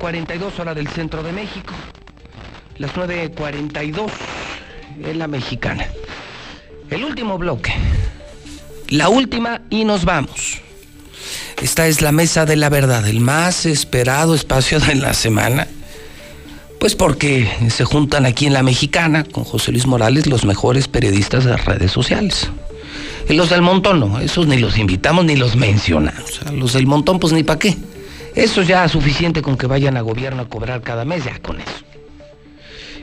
9.42 hora del centro de México. Las 9.42 en la mexicana. El último bloque. La última y nos vamos. Esta es la mesa de la verdad, el más esperado espacio de la semana. Pues porque se juntan aquí en la mexicana con José Luis Morales los mejores periodistas de redes sociales. Y los del montón no, esos ni los invitamos ni los mencionamos. Los del montón pues ni para qué. Eso ya es suficiente con que vayan a gobierno a cobrar cada mes, ya con eso.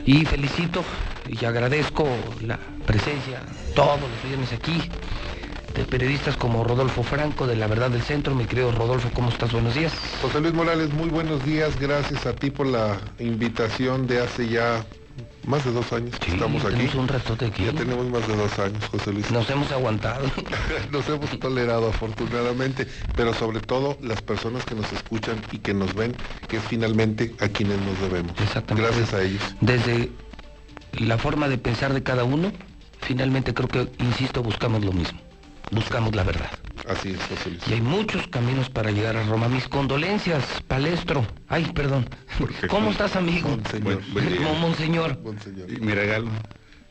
Y felicito y agradezco la presencia todos los viernes aquí de periodistas como Rodolfo Franco de La Verdad del Centro. Mi querido Rodolfo, ¿cómo estás? Buenos días. José Luis Morales, muy buenos días. Gracias a ti por la invitación de hace ya más de dos años Sí, estamos aquí. tenemos un ratote aquí. Ya tenemos más de dos años, José Luis. Nos hemos aguantado. Nos hemos tolerado afortunadamente, pero sobre todo las personas que nos escuchan y que nos ven, que es finalmente a quienes nos debemos. Exactamente. Gracias a ellos. Desde la forma de pensar de cada uno, finalmente creo que, insisto, buscamos lo mismo. Buscamos la verdad. Así es, José Luis. Y hay muchos caminos para llegar a Roma. Mis condolencias, palestro. Ay, perdón. ¿Cómo estás, amigo? Monseñor. Buen-. Como monseñor. Monseñor. Y mi regalo.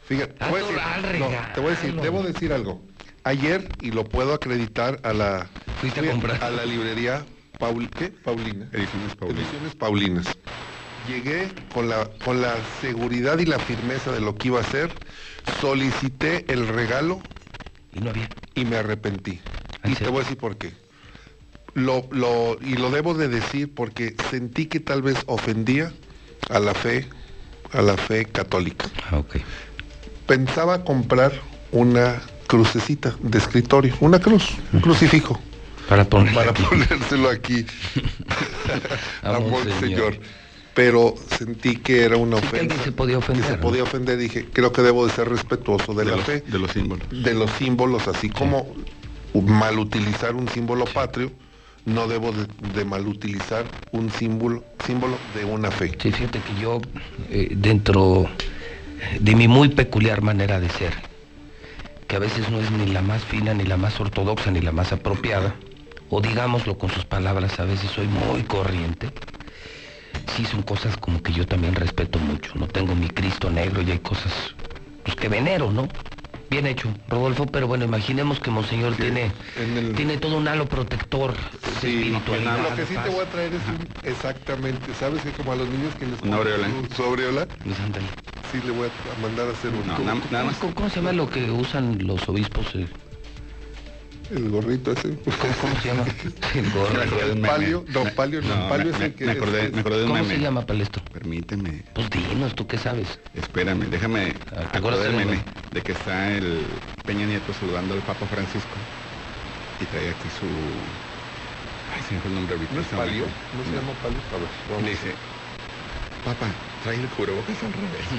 Fíjate, te Ah, voy a decir, al no, te voy a decir, debo decir algo. Ayer, y lo puedo acreditar a la, Fuiste a comprar. a la librería Paul, ¿qué? Paulina. Ediciones Paulina. Ediciones Paulinas. Llegué con la, con la seguridad y la firmeza de lo que iba a hacer, solicité el regalo Y no había. y me arrepentí. ¿En Y te voy a decir por qué. Lo, lo, y lo debo de decir porque sentí que tal vez ofendía a la fe, a la fe católica. Ah, ok. Pensaba comprar una crucecita de escritorio, una cruz, un crucifijo, Para poner. para ponérselo aquí A a Monseñor. Monseñor. Pero sentí que era una Sí, que ofensa. alguien se podía ofender, que se podía ofender. Dije, creo que debo de ser respetuoso de, De la los, fe, de los símbolos. de los símbolos, así como mal utilizar un símbolo patrio, no debo de, de mal utilizar un símbolo, símbolo de una fe. Sí, fíjate que yo, eh, dentro de mi muy peculiar manera de ser, que a veces no es ni la más fina, ni la más ortodoxa, ni la más apropiada, o digámoslo con sus palabras, a veces soy muy corriente, sí son cosas como que yo también respeto mucho. No tengo mi Cristo negro y hay cosas pues, que venero, ¿no? Bien hecho, Rodolfo, pero bueno, imaginemos que Monseñor tiene, el- tiene todo un halo protector Sí, espiritualidad. lo que sí te voy a traer es un, exactamente, ¿sabes que como a los niños que les Una aureola. su, aureola, Pues, ándale. sí le voy a mandar a hacer un No, nada, nada más. ¿Cómo, cómo se llama lo que usan los obispos? eh? El gorrito ese. ¿Cómo, cómo se llama? El gorro. Meme. palio, no, Me- palio no, palio es me, el que me acordé, es- me acordé de un ¿Cómo meme. se llama Palestro? Permíteme, Pues dinos, ¿tú qué sabes? espérame, déjame Ah, ¿te acuerdas acordar del meme de que está el Peña Nieto saludando al Papa Francisco y trae aquí su... Ay, se me fue el nombre ahorita. ¿No es palio? ¿No se llama palio? A ver, vamos. le dice, Papa, trae el cubrebocas al revés.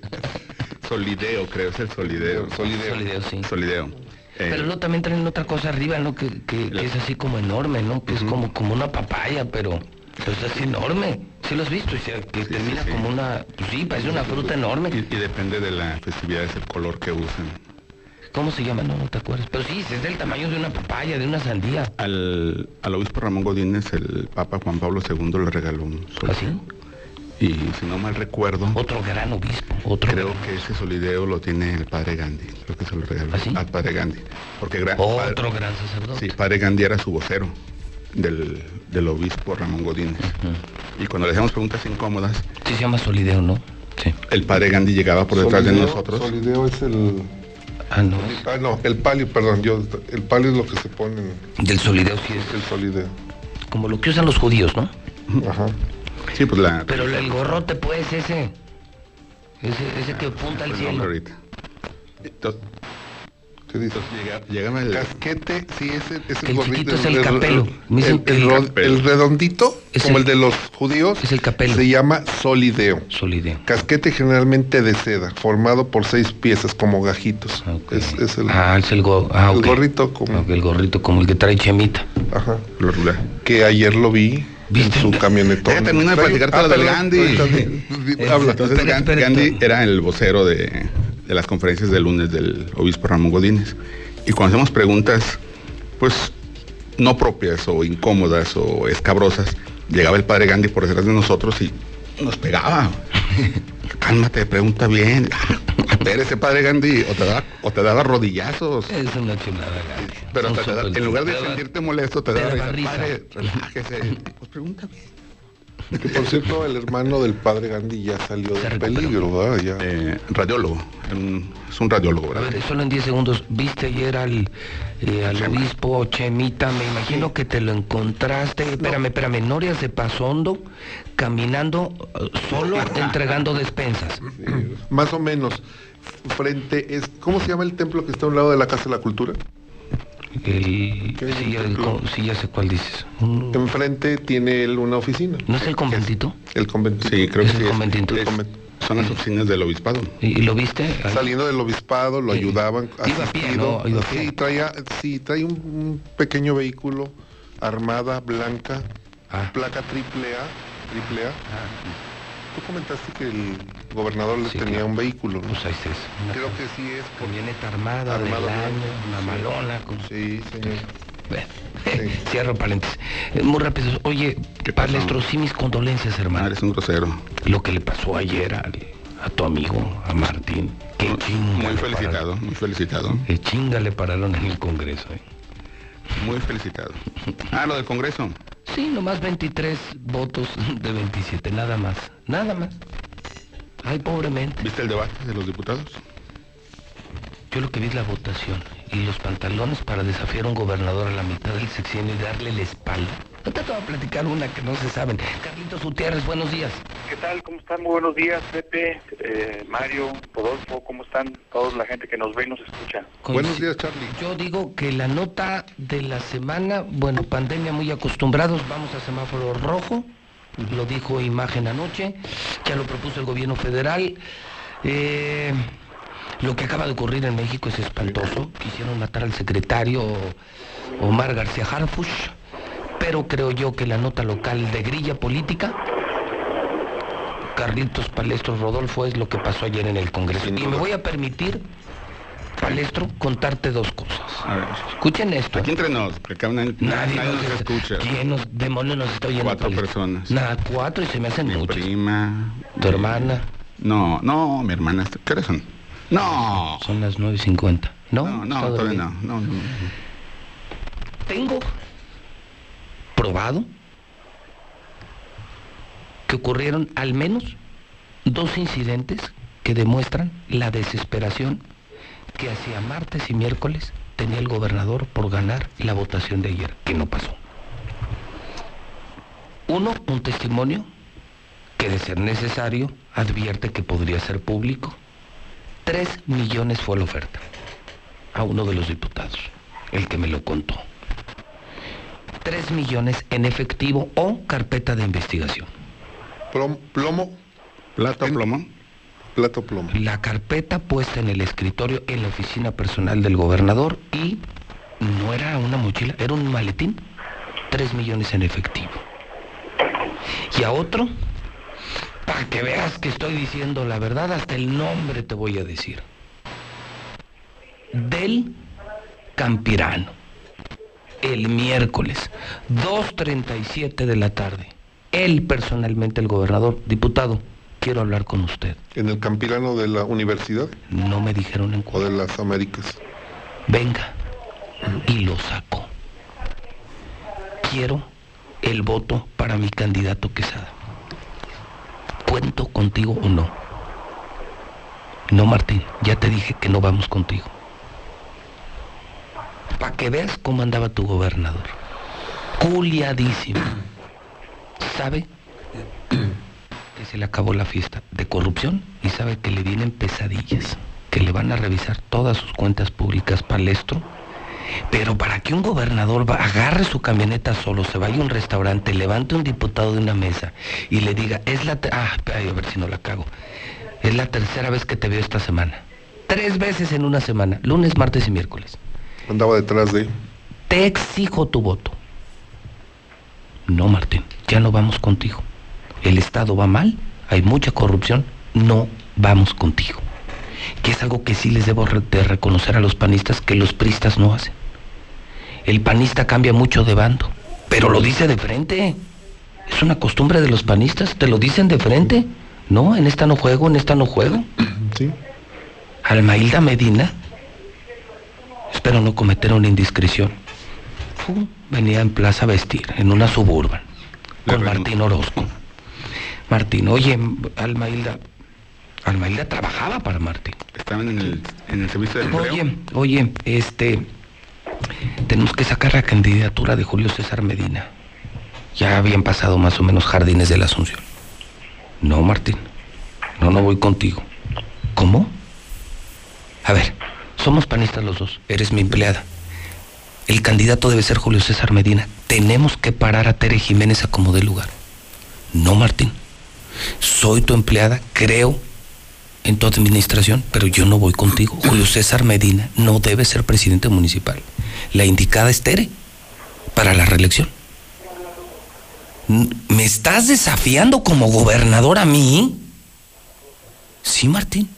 solideo, creo, es el solideo. Solideo. Solideo, sí. Solideo. Eh, Pero no también traen otra cosa arriba, ¿no? Que, que- es así como enorme, ¿no? Que es como, como una papaya, pero pues es así enorme. ¿Sí lo has visto? Y se- que Sí, termina sí, sí. como una... Pues sí, parece una fruta enorme. Y, y depende de la festividad, es el color que usan. ¿Cómo se llama? No, no te acuerdas. Pero sí, es del tamaño de una papaya, de una sandía. Al, al obispo Ramón Godínez, el Papa Juan Pablo II le regaló un solideo. ¿Así? Y si no mal recuerdo, Otro gran obispo. Otro creo gran- que ese solideo lo tiene el padre Gandhi. Creo que se lo regaló ¿Ah, sí? al padre Gandhi. Porque gra- Otro padre- gran sacerdote. Sí, padre Gandhi era su vocero del, del obispo Ramón Godínez. Y cuando le hacíamos preguntas incómodas, Sí se llama solideo, ¿no? Sí. el padre Gandhi llegaba por detrás de nosotros. Solideo es el... Ah, no. Ah, no, el palio, perdón, yo, el palio es lo que se pone Del solideo sí el es solideo. como lo que usan los judíos, ¿no? Ajá. Sí, pues la... Pero el, gorrote, pues, ese. Ese, ese que apunta al el cielo. ahorita. Entonces, ¿Qué dices? el... Casquete, sí, ese es Que el el gorrito. chiquito es el capelo. El, que el el capelo. el redondito, Es como el- el, de los judíos, es el capelo. se llama solideo. Solideo. Casquete generalmente de seda, formado por seis piezas como gajitos. Ah, ok. Es, es el, ah, es el, go- ah, el ok. gorrito como... Ok, el gorrito como el que trae Chemita. Ajá. Que ayer lo vi ¿Viste? su camionetón. Deja terminar de Trae- platicar todo Ah, lo del Gandhi. Habla. Entonces espera, Gandhi era el vocero de, de las conferencias del lunes del obispo Ramón Godínez. Y cuando hacemos preguntas, pues no propias o incómodas o escabrosas, llegaba el padre Gandhi por detrás de nosotros y nos pegaba. Cálmate, pregunta bien. ver ese padre Gandhi, o te daba, o te daba rodillazos. Es una chulada, Gandhi. Pero te da, en lugar de Te da- sentirte molesto, te daba risa. risa. Padre, relájese. Pues. Que por cierto, el hermano del padre Gandhi ya salió Se del peligro, ¿verdad? Ya. Eh, radiólogo. es un radiólogo, A ¿verdad? ver, solo en 10 segundos. ¿Viste ayer al, eh, al obispo Chemita? Me imagino que te lo encontraste. Espérame, espérame. Norias de Pasondo, caminando eh, solo, entregando despensas. Sí, más o menos. Frente es. ¿Cómo se llama el templo que está a un lado de la Casa de la Cultura? El, ¿Qué es sí, el co- sí, ya sé cuál dices. Un- Enfrente tiene él una oficina. ¿No es el conventito? El convento. Sí, creo que Es el sí. es- conventito. son las oficinas del obispado. ¿Y, lo viste? Ahí. Saliendo del obispado, lo Sí. ayudaban. Iba a pie, asistido. ¿no? Iba a pie. Sí, traía, sí, trae un, un pequeño vehículo, armada, blanca, Ah. placa triple A, triple A. Tú comentaste que el gobernador le Sí, tenía claro. un vehículo, ¿no? Pues ahí es. Una Creo que sí es por... camioneta armada, Armado del año, blanco, una sí. malona. Con... Sí, señor. Bueno, Sí. Cierro paréntesis. Eh, Muy rápido. Oye. Palestro, sí mis condolencias, Ah, hermano. eres un grosero. Lo que le pasó ayer al- a tu amigo, a Martín. Qué chinga. Muy le felicitado, muy felicitado. pararon. Qué chinga le pararon en el Congreso. eh. Muy felicitado. Ah, lo del Congreso. Sí, nomás 23 votos de 27, nada más. Nada más. Ay, pobremente. ¿Viste el debate de los diputados? Yo lo que vi es la votación y los pantalones para desafiar a un gobernador a la mitad del sexenio y darle la espalda. Ahorita te voy a platicar una que no se saben. Carlitos Gutiérrez, buenos días. ¿Qué tal? ¿Cómo están? Muy buenos días, Pepe, eh, Mario, Rodolfo, ¿cómo están? Toda la gente que nos ve y nos escucha. Buenos días, Charlie. Yo digo que la nota de la semana, bueno, pandemia muy acostumbrados, vamos a semáforo rojo, lo dijo Imagen anoche, ya lo propuso el gobierno federal. Eh, lo que acaba de ocurrir en México es espantoso. Quisieron matar al secretario Omar García Harfush, pero creo yo que la nota local de grilla política, Carlitos Palestro Rodolfo, es lo que pasó ayer en el Congreso. Sin Y me voy a permitir, Palestro, contarte dos cosas. A ver. Escuchen esto. Aquí entre nos, que acá nadie, Nadie, nadie nos escucha. ¿Quién nos, demonios nos está oyendo? Cuatro Palestro? personas. Nada, cuatro y se me hacen Mi muchos. prima. ¿Tu hermana? No, no, mi hermana. ¿Qué horas son? No. Son las 9.50. ¿No? No, no, todavía no, no, no. Tengo probado que ocurrieron al menos dos incidentes que demuestran la desesperación que hacia martes y miércoles tenía el gobernador por ganar la votación de ayer, que no pasó. Uno, un testimonio que de ser necesario advierte que podría ser público. Tres millones fue la oferta a uno de los diputados, el que me lo contó. Tres millones en efectivo o carpeta de investigación. Plom- plomo, Plato, En- plomo. plato plomo. La carpeta puesta en el escritorio en la oficina personal del gobernador y no era una mochila, era un maletín. Tres millones en efectivo. Y a otro, para que veas que estoy diciendo la verdad, hasta el nombre te voy a decir. Del Campirano. El miércoles, 2.37 de la tarde. Él personalmente, el gobernador, diputado, quiero hablar con usted. En el campirano de la universidad No me dijeron en o cuál. de las Américas. Venga. Y lo saco. Quiero el voto para mi candidato Quesada. ¿Cuento contigo o no? No, Martín, ya te dije que no vamos contigo. Para que veas cómo andaba tu gobernador. Culiadísimo. ¿Sabe? que se le acabó la fiesta de corrupción y sabe que le vienen pesadillas, que le van a revisar todas sus cuentas públicas palestro. Pero para que un gobernador agarre su camioneta solo, se vaya a un restaurante, levante un diputado de una mesa y le diga, es la... Ah, espera, a ver si no la cago. Es la tercera vez que te veo esta semana. Tres veces en una semana, lunes, martes y miércoles. Andaba detrás de... Te exijo tu voto. No, Martín, ya no vamos contigo. El Estado va mal, hay mucha corrupción, no vamos contigo. Que es algo que sí les debo de reconocer a los panistas que los pristas no hacen. El panista cambia mucho de bando, pero lo dice de frente. Es una costumbre de los panistas, te lo dicen de frente. No, en esta no juego, en esta no juego. Sí. Almailda Medina, espero no cometer una indiscreción, venía en Plaza Vestir, en una suburban, con. Martín Orozco. Martín, oye, Almailda, Almailda trabajaba para Martín. Estaban en el, en el servicio de empleo. Oye, oye, este, tenemos que sacar la candidatura de Julio César Medina. Ya habían pasado más o menos jardines de la Asunción. No, Martín, no, no voy contigo. ¿Cómo? A ver, somos panistas los dos, eres mi empleada. El candidato debe ser Julio César Medina. Tenemos que parar a Tere Jiménez a como dé lugar. No, Martín. Soy tu empleada, creo en tu administración, pero yo no voy contigo. Julio César Medina no debe ser presidente municipal. La indicada es Tere para la reelección. ¿Me estás desafiando como gobernador a mí? Sí, Martín.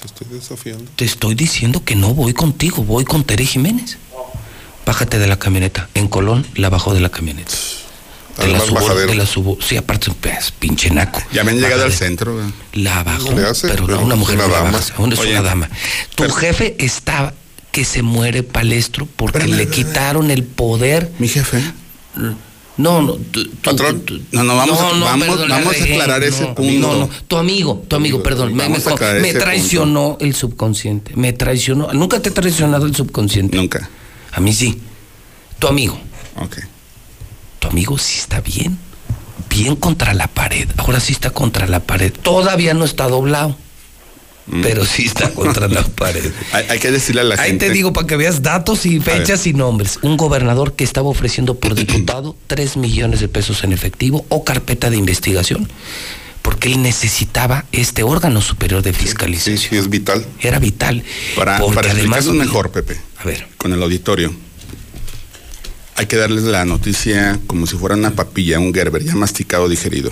Te estoy desafiando. Te estoy diciendo que no voy contigo, voy con Tere Jiménez. Bájate de la camioneta. En Colón la bajó de la camioneta. De la subo, de la subo. Sí, aparte, pues, pinche naco. Ya me han llegado al centro. La bajó, hace, pero no pero una mujer una no la bajas, aún es Oye, una dama. Tu pero- jefe está que se muere palestro porque Pero- le quitaron el poder. Mi jefe. No, no, tú- Patrón. tú- No, no, vamos a- vamos- la vamos a aclarar ese no, punto. No, no, tu amigo, tu amigo, perdón, me, traicionó el subconsciente, me traicionó. Nunca te ha traicionado el subconsciente. Nunca. A mí sí. Tu amigo, Ok. tu amigo sí está bien, bien contra la pared. Ahora sí está contra la pared. Todavía no está doblado. Pero sí está contra la pared. Hay, hay que decirle a la Ahí gente. te digo para que veas datos y fechas y nombres. Un gobernador que estaba ofreciendo por diputado 3 millones de pesos en efectivo o carpeta de investigación, porque él necesitaba este órgano superior de Sí, fiscalización. sí, es vital. Era vital. Para, para además mejor, Pepe, A ver, con el auditorio, hay que darles la noticia como si fuera una papilla, un Gerber, ya masticado, digerido.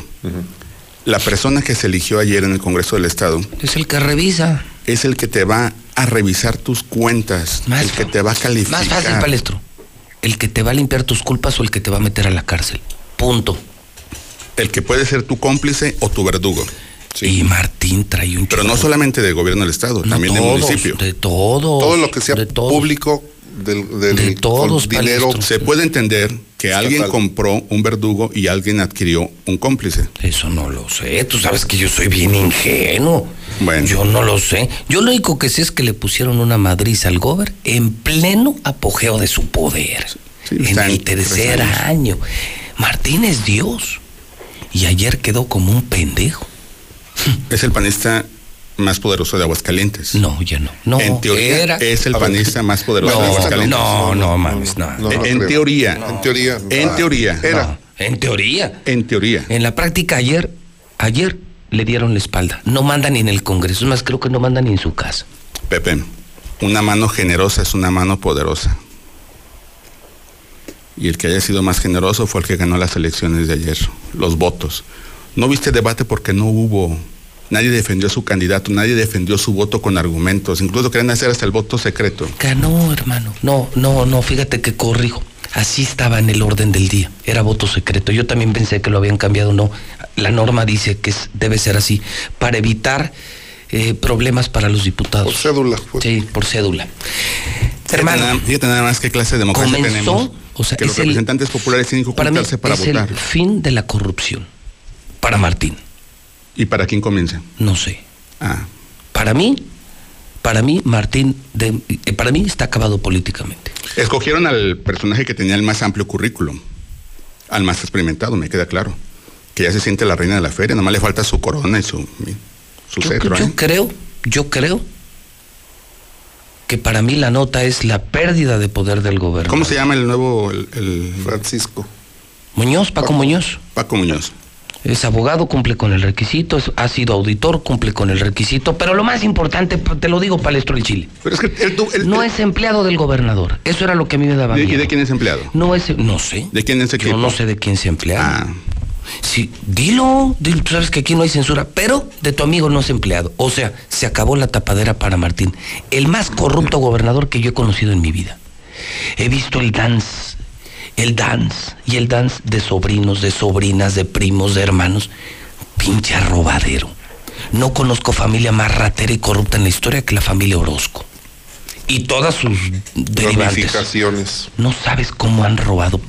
La persona que se eligió ayer en el Congreso del Estado es el que revisa. es el que te va a revisar tus cuentas, Más el que te va a calificar. Más fácil, palestro. El que te va a limpiar tus culpas o el que te va a meter a la cárcel. Punto. El que puede ser tu cómplice o tu verdugo. Y Martín trae un Pero no solamente de gobierno del Estado, No, también del todos, municipio. De todos. Todo lo que sea público del, del- De todos, dinero. Palestro. Se puede entender que alguien compró un verdugo y alguien adquirió un cómplice. Eso no lo sé. Tú sabes que yo soy bien ingenuo. Bueno. Yo no lo sé. Yo lo único que sé es que le pusieron una madriz al gober en pleno apogeo de su poder. Sí, en el tercer año. Martín es Dios. Y ayer quedó como un pendejo. Es el panista más poderoso de Aguascalientes. No, ya no. No, en teoría era- es el panista más poderoso de No, Aguascalientes. no, no, mames, no. No, no en creo. teoría. En teoría. En teoría. Era. No, en teoría. En teoría. En la práctica ayer, ayer le dieron la espalda. No manda ni en el Congreso. Es más, creo que no manda ni en su casa. Pepe, una mano generosa es una mano poderosa. Y el que haya sido más generoso fue el que ganó las elecciones de ayer, los votos. No viste debate porque no hubo. Nadie defendió a su candidato, nadie defendió su voto con argumentos. Incluso querían hacer hasta el voto secreto. Ganó, hermano. No, no, no, fíjate que corrijo. Así estaba en el orden del día. Era voto secreto. Yo también pensé que lo habían cambiado. No, la norma dice que es- debe ser así para evitar eh, problemas para los diputados. Por cédula. pues. Sí, por cédula. Fíjate Hermano, nada- Fíjate nada más qué clase de democracia comenzó, tenemos. o sea, que los el- representantes populares tienen que para mí ocultarse para es votar. el fin de la corrupción. Para Martín, ¿Y para quién comienza? no sé. Ah, Para mí, para mí, Martín, de- eh, para mí está acabado políticamente. Escogieron al personaje que tenía el más amplio currículum, al más experimentado, me queda claro. Que ya se siente la reina de la feria, nomás le falta su corona y su, su Yo, cetro. yo ¿eh? creo, yo creo que para mí la nota es la pérdida de poder del gobierno. ¿Cómo se llama el nuevo, el, el- Francisco. Muñoz, Paco Muñoz. Paco Muñoz? Es abogado, cumple con el requisito, es- ha sido auditor, cumple con el requisito, pero lo más importante, te lo digo, palestro el Chile, Pero es que no es empleado del gobernador. Eso era lo que a mí me daba ¿de, ¿Y miedo. de quién es empleado? No es, no sé. ¿De quién es Yo equipo? no sé de quién se empleado. Ah, Sí, dilo, dilo, tú sabes que aquí no hay censura, pero de tu amigo no es empleado. O sea, se acabó la tapadera para Martín, el más corrupto gobernador que yo he conocido en mi vida. He visto el dance, el dance y el dance de sobrinos, de sobrinas, de primos, de hermanos. Pinche robadero. No conozco familia más ratera y corrupta en la historia que la familia Orozco. Y todas sus derivaciones. No sabes cómo han robado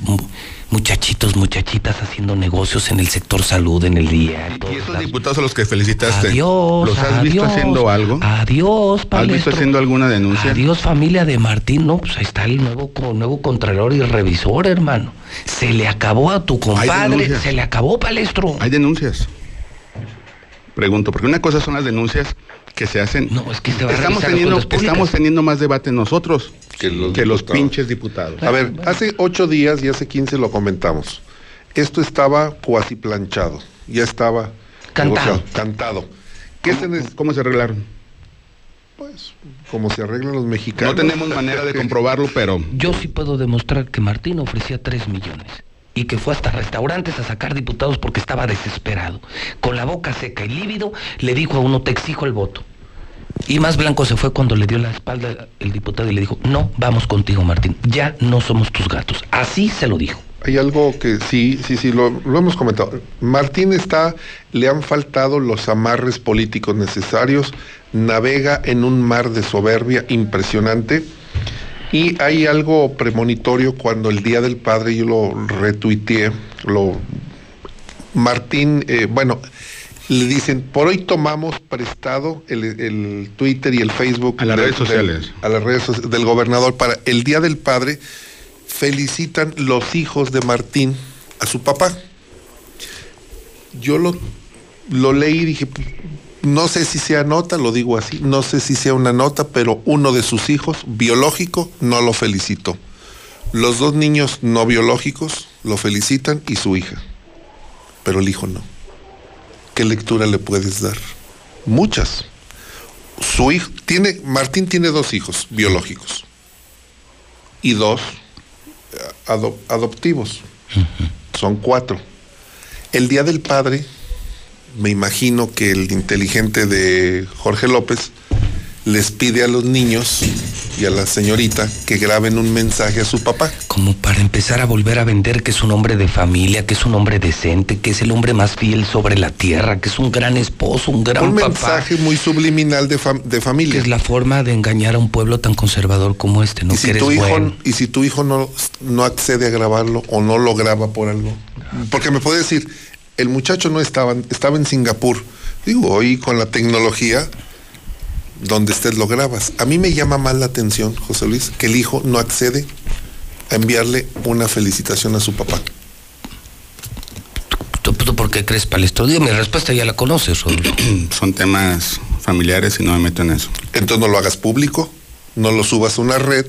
muchachitos, muchachitas haciendo negocios en el sector salud, en el día. Y, esos diputados a los que felicitaste, adiós, ¿los has visto haciendo algo? Adiós, ¿Has visto haciendo alguna denuncia? Adiós, familia de Martín. No, pues ahí está el nuevo, nuevo contralor y revisor, hermano. Se le acabó a tu compadre, se le acabó, palestro. Hay denuncias. Pregunto, porque una cosa son las denuncias que se hacen. No, es que se va estamos, teniendo, estamos teniendo más debate nosotros que los, pinches diputados. A ver, hace ocho días y hace quince lo comentamos. Esto estaba cuasi planchado, ya estaba cantado. cantado. ¿Qué ¿Cómo, se, ¿Cómo se arreglaron? Pues, como se arreglan los mexicanos. No tenemos manera de comprobarlo, pero... Yo sí puedo demostrar que Martín ofrecía tres millones y que fue hasta restaurantes a sacar diputados porque estaba desesperado. Con la boca seca y lívido, le dijo a uno, te exijo el voto. Y más blanco se fue cuando le dio la espalda el diputado y le dijo, no, vamos contigo, Martín, ya no somos tus gatos. Así se lo dijo. Hay algo que sí, sí, sí, lo, hemos comentado. Martín está, le han faltado los amarres políticos necesarios, navega en un mar de soberbia impresionante. Y hay algo premonitorio cuando el Día del Padre yo lo retuiteé, lo Martín, eh, bueno, le dicen, por hoy tomamos prestado el, Twitter y el Facebook. A las redes sociales. a las redes del gobernador para el Día del Padre. Felicitan los hijos de Martín a su papá. Yo lo, lo leí y dije, no sé si sea nota, lo digo así, no sé si sea una nota, pero uno de sus hijos, biológico, no lo felicitó. Los dos niños no biológicos lo felicitan y su hija, pero el hijo no. ¿Qué lectura le puedes dar? Muchas. Su hijo tiene, Martín tiene dos hijos biológicos y dos eh, adoptivos. Son cuatro. El Día del Padre, me imagino que el inteligente de Jorge López les pide a los niños y a la señorita que graben un mensaje a su papá. Como para empezar a volver a vender que es un hombre de familia, que es un hombre decente, que es el hombre más fiel sobre la tierra, que es un gran esposo, un gran un mensaje muy subliminal de, familia. Que es la forma de engañar a un pueblo tan conservador como este, ¿no? Y si, tu, hijo, y si tu hijo no, no accede a grabarlo o no lo graba por algo. Porque me puede decir, el muchacho no estaba, estaba en Singapur. Digo, hoy con la tecnología donde estés lo grabas. A mí me llama más la atención, José Luis, que el hijo no accede a enviarle una felicitación a su papá. ¿Tú, por qué crees, Palestro? Digo, mi respuesta ya la conoces, Son temas familiares y no me meto en eso. Entonces no lo hagas público, no lo subas a una red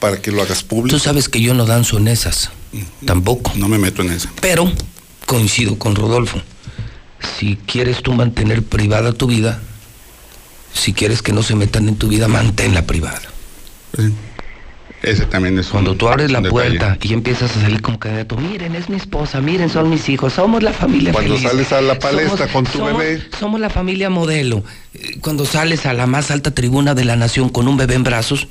para que lo hagas público. Tú sabes que yo no danzo en esas, tampoco. No me meto en eso. Pero coincido con Rodolfo. Si quieres tú mantener privada tu vida, si quieres que no se metan en tu vida, manténla privada. ese también es Cuando tú abres la puerta y empiezas a salir como candidato, miren, es mi esposa, miren, son mis hijos, somos la familia Cuando sales a la palestra con tu bebé. Somos la familia modelo. Eh, cuando sales a la más alta tribuna de la nación con un bebé en brazos,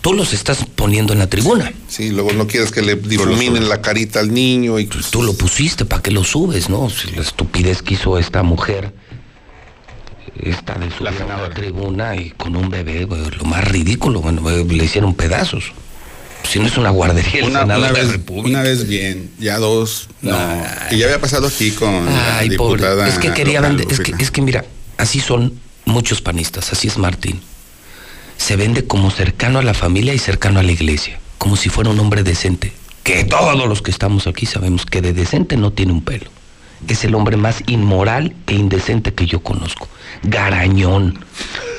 tú los estás poniendo en la tribuna. Sí, luego no quieres que le difuminen la carita al niño y... Tú lo pusiste, ¿para que lo subes, no? la estupidez que hizo esta mujer esta de su la, tribuna y con un bebé, lo más ridículo, bueno, le hicieron pedazos. Si no es una guardería, una, vez, Una vez bien, ya dos, no. y ya había pasado aquí con la diputada. Es que quería vender, es que, es que mira, así son muchos panistas, así es Martín. Se vende como cercano a la familia y cercano a la iglesia, como si fuera un hombre decente. Que todos los que estamos aquí sabemos que de decente no tiene un pelo. Es el hombre más inmoral e indecente que yo conozco garañón,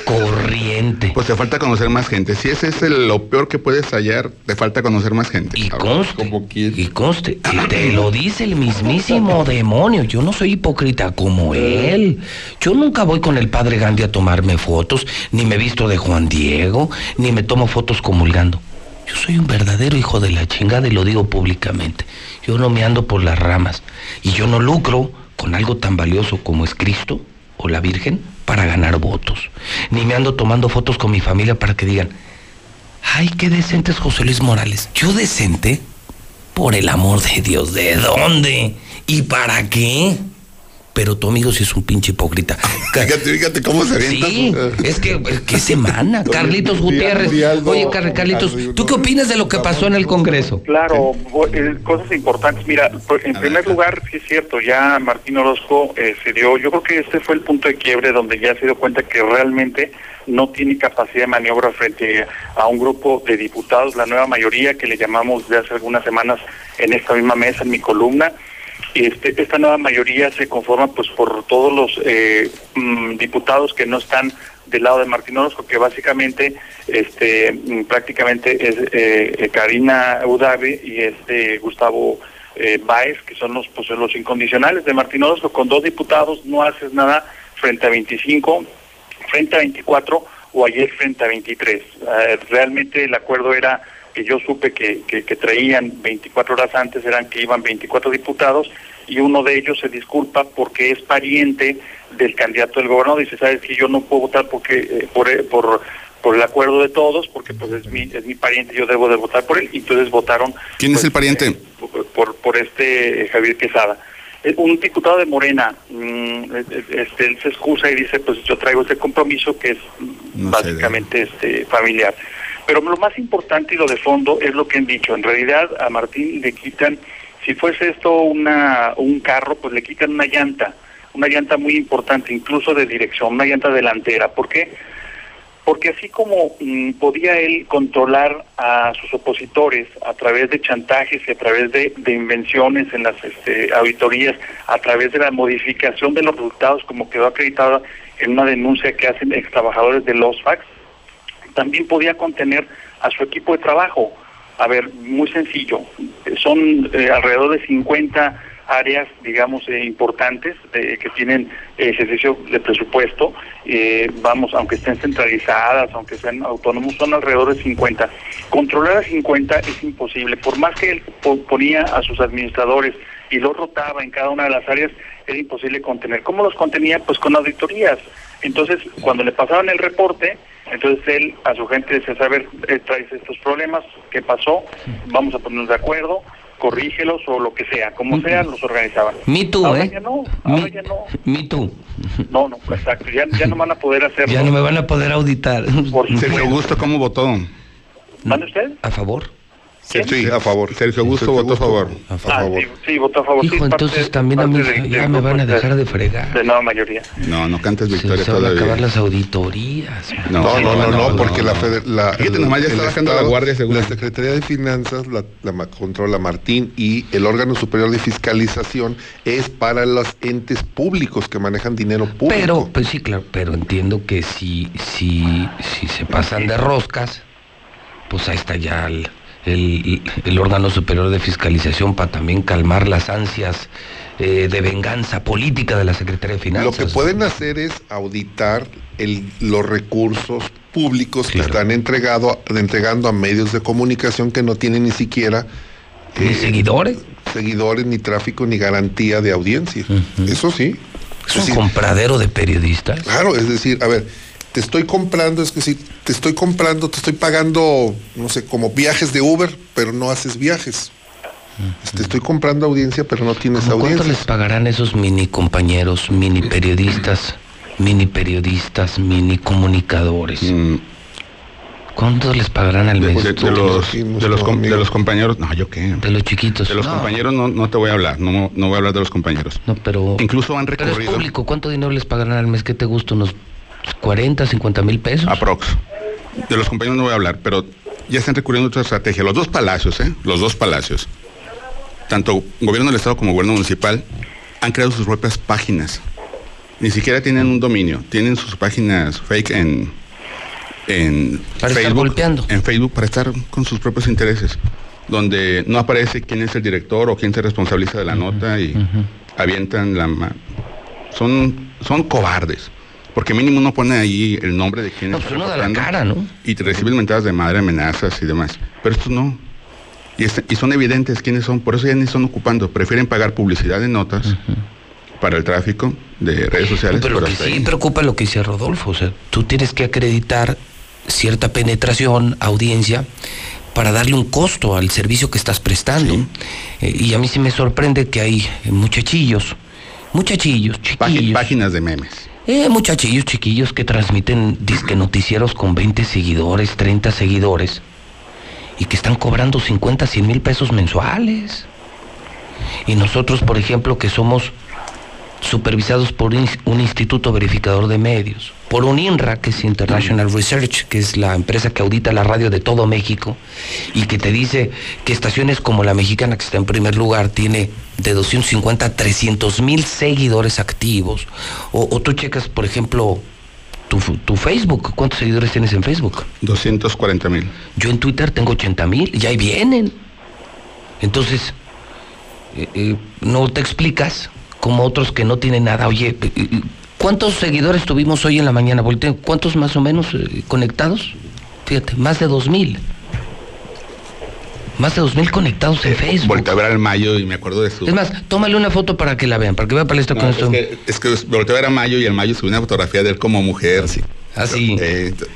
corriente. Pues te falta conocer más gente. Si ese es lo peor que puedes hallar, te falta conocer más gente. Y conste, y conste, te lo dice el mismísimo demonio. Yo no soy hipócrita como él. Yo nunca voy con el padre Gandhi a tomarme fotos, ni me visto de Juan Diego, ni me tomo fotos comulgando. Yo soy un verdadero hijo de la chingada y lo digo públicamente. Yo no me ando por las ramas y yo no lucro con algo tan valioso como es Cristo o la Virgen para ganar votos. Ni me ando tomando fotos con mi familia para que digan, Ay, qué decente es José Luis Morales. ¿Yo decente? Por el amor de Dios, ¿de dónde? ¿Y para qué? Pero tu amigo sí es un pinche hipócrita. Fíjate, fíjate cómo se avienta. Sí, es que, qué semana. Carlitos Gutiérrez. Oye, Car- Carlitos, ¿tú qué opinas de lo que pasó en el Congreso? Claro, cosas importantes. Mira, por- en primer lugar, sí es cierto, ya Martín Orozco eh, se dio, yo creo que este fue el punto de quiebre donde ya se dio cuenta que realmente no tiene capacidad de maniobra frente a un grupo de diputados, la nueva mayoría que le llamamos de hace algunas semanas en esta misma mesa, en mi columna. Este, esta nueva mayoría se conforma pues por todos los eh, mm, diputados que no están del lado de Martín Orozco, que básicamente este mm, prácticamente es eh, eh, Karina Udabe y este Gustavo eh, Báez, que son los pues, los incondicionales de Martín Orozco. Con dos diputados no haces nada frente a 25, frente a 24 o ayer frente a 23. Eh, realmente el acuerdo era que yo supe que, que, que traían 24 horas antes, eran que iban 24 diputados y uno de ellos se disculpa porque es pariente del candidato del gobernador. Dice, sabes que yo no puedo votar porque eh, por, eh, por por el acuerdo de todos, porque pues es mi, es mi pariente, yo debo de votar por él, y entonces votaron... ¿Quién es pues, el pariente? eh, por, por este eh, Javier Quesada. Un diputado de Morena, mm, este, él se excusa y dice, pues yo traigo este compromiso que es No básicamente este familiar. Pero lo más importante y lo de fondo es lo que han dicho. En realidad a Martín le quitan, si fuese esto una, un carro, pues le quitan una llanta, una llanta muy importante, incluso de dirección, una llanta delantera. ¿Por qué? Porque así como mm, podía él controlar a sus opositores a través de chantajes y a través de, invenciones en las este, auditorías, a través de la modificación de los resultados, como quedó acreditado en una denuncia que hacen ex trabajadores de los fax, también podía contener a su equipo de trabajo. A ver, muy sencillo, son eh, alrededor de 50 áreas, digamos, eh, importantes eh, que tienen ejercicio de presupuesto. Eh, vamos, aunque estén centralizadas, aunque sean autónomos, son alrededor de 50. Controlar a 50 es imposible. Por más que él po- ponía a sus administradores y los rotaba en cada una de las áreas, era imposible contener. ¿Cómo los contenía? Pues con auditorías. Entonces, cuando le pasaban el reporte, entonces él a su gente decía, a ver, eh, traes estos problemas, ¿qué pasó? Vamos a ponernos de acuerdo, corrígelos o lo que sea, como sea, los organizaban. Me too, Ahora ¿eh? ya no, ahora Me- ya no. Me too. No, no, exacto, ya, ya no van a poder hacerlo. Ya no me van a poder auditar. Por Sergio supuesto. Augusto, ¿cómo votó? ¿Mande usted? ¿A favor? Sí, a favor. Sergio Augusto votó a favor. A A favor. Ah, sí, sí, votó a favor. sí, Hijo, parte- entonces también a mí de- ya me van a de- dejar de fregar. De nueva mayoría. No, no cantes Se, victoria se van a acabar las auditorías. No, No, no, no, no, no, porque no, la, feder- la, Fíjate, nomás ya está bajando la guardia, según. La Secretaría de Finanzas la, la controla Martín y el órgano superior de fiscalización es para los entes públicos que manejan dinero público. Pero, pues sí, claro, pero entiendo que si, si, si se pasan de roscas, pues ahí está ya el, el- el órgano superior de fiscalización para también calmar las ansias eh, de venganza política de la Secretaría de Lo Finanzas. que pueden hacer es auditar el- los recursos públicos Claro. que están entregado, entregando a medios de comunicación que no tienen ni siquiera Ni eh, seguidores. seguidores, ni tráfico, ni garantía de audiencia. Eso sí. Es Es un decir, compradero de periodistas. Claro, es decir, a ver, te estoy comprando, es que si te estoy comprando, te estoy pagando, no sé, como viajes de Uber, pero no haces viajes. Te estoy comprando audiencia, pero no tienes ¿Cómo ¿Cuánto audiencia. les pagarán esos mini compañeros, mini periodistas, mini periodistas, mini comunicadores? Mm, ¿Cuánto les pagarán al mes? de- los, de, los, com- amigo. de los compañeros, no, yo qué. De los chiquitos. De los No, compañeros no, no te voy a hablar, no, no voy a hablar de los compañeros. No, pero. Incluso han Pero es recurrido público. ¿Cuánto dinero les pagarán al mes? ¿Qué te gusta? ¿Unos 40, 50 mil pesos? aprox. De los compañeros no voy a hablar, pero ya están recurriendo a otra estrategia. Los dos palacios, ¿eh? Los dos palacios, tanto gobierno del Estado como gobierno municipal, han creado sus propias páginas. Ni siquiera tienen un dominio, tienen sus páginas fake en, en Para Facebook. En Facebook para estar con sus propios intereses, donde no aparece quién es el director o quién se responsabiliza de la nota y avientan la... ma- Son, son cobardes. Porque mínimo uno pone ahí el nombre de quién No, está pues uno da la cara, ¿no? y te reciben mentadas de madre, amenazas y demás. Pero estos no. Y, este- y son evidentes quiénes son, por eso ya ni están ocupando. Prefieren pagar publicidad de notas para el tráfico de redes sociales. Pero lo que sí preocupa lo que dice Rodolfo. O sea, tú tienes que acreditar cierta penetración, audiencia, para darle un costo al servicio que estás prestando. Eh, y a mí sí me sorprende que hay muchachillos, muchachillos, chiquillos. Páginas de memes. Eh, muchachillos chiquillos que transmiten disque noticieros con 20 seguidores, 30 seguidores y que están cobrando 50, 100 mil pesos mensuales. Y nosotros, por ejemplo, que somos supervisados por un ins- un instituto verificador de medios, por un INRA, que es International Research, que es la empresa que audita la radio de todo México, y que te dice que estaciones como la mexicana, que está en primer lugar, tiene de 250 a 300 mil seguidores activos. O, o tú checas, por ejemplo, tu, tu Facebook, ¿cuántos seguidores tienes en Facebook? 240 mil. Yo en Twitter tengo 80 mil y ahí vienen. Entonces, eh, eh, no te explicas como otros que no tienen nada. Oye, eh, ¿cuántos seguidores tuvimos hoy en la mañana? Volteo, ¿Cuántos más o menos eh, conectados? Fíjate, más de 2 mil. Más de 2 mil conectados en Facebook. Volteé a ver al Mayo y me acuerdo de su... Es más, tómale una foto para que la vean, para que vea palestra No, con es, esto. que, es que volteé a ver a Mayo y el Mayo subió una fotografía de él como mujer. Así. Así.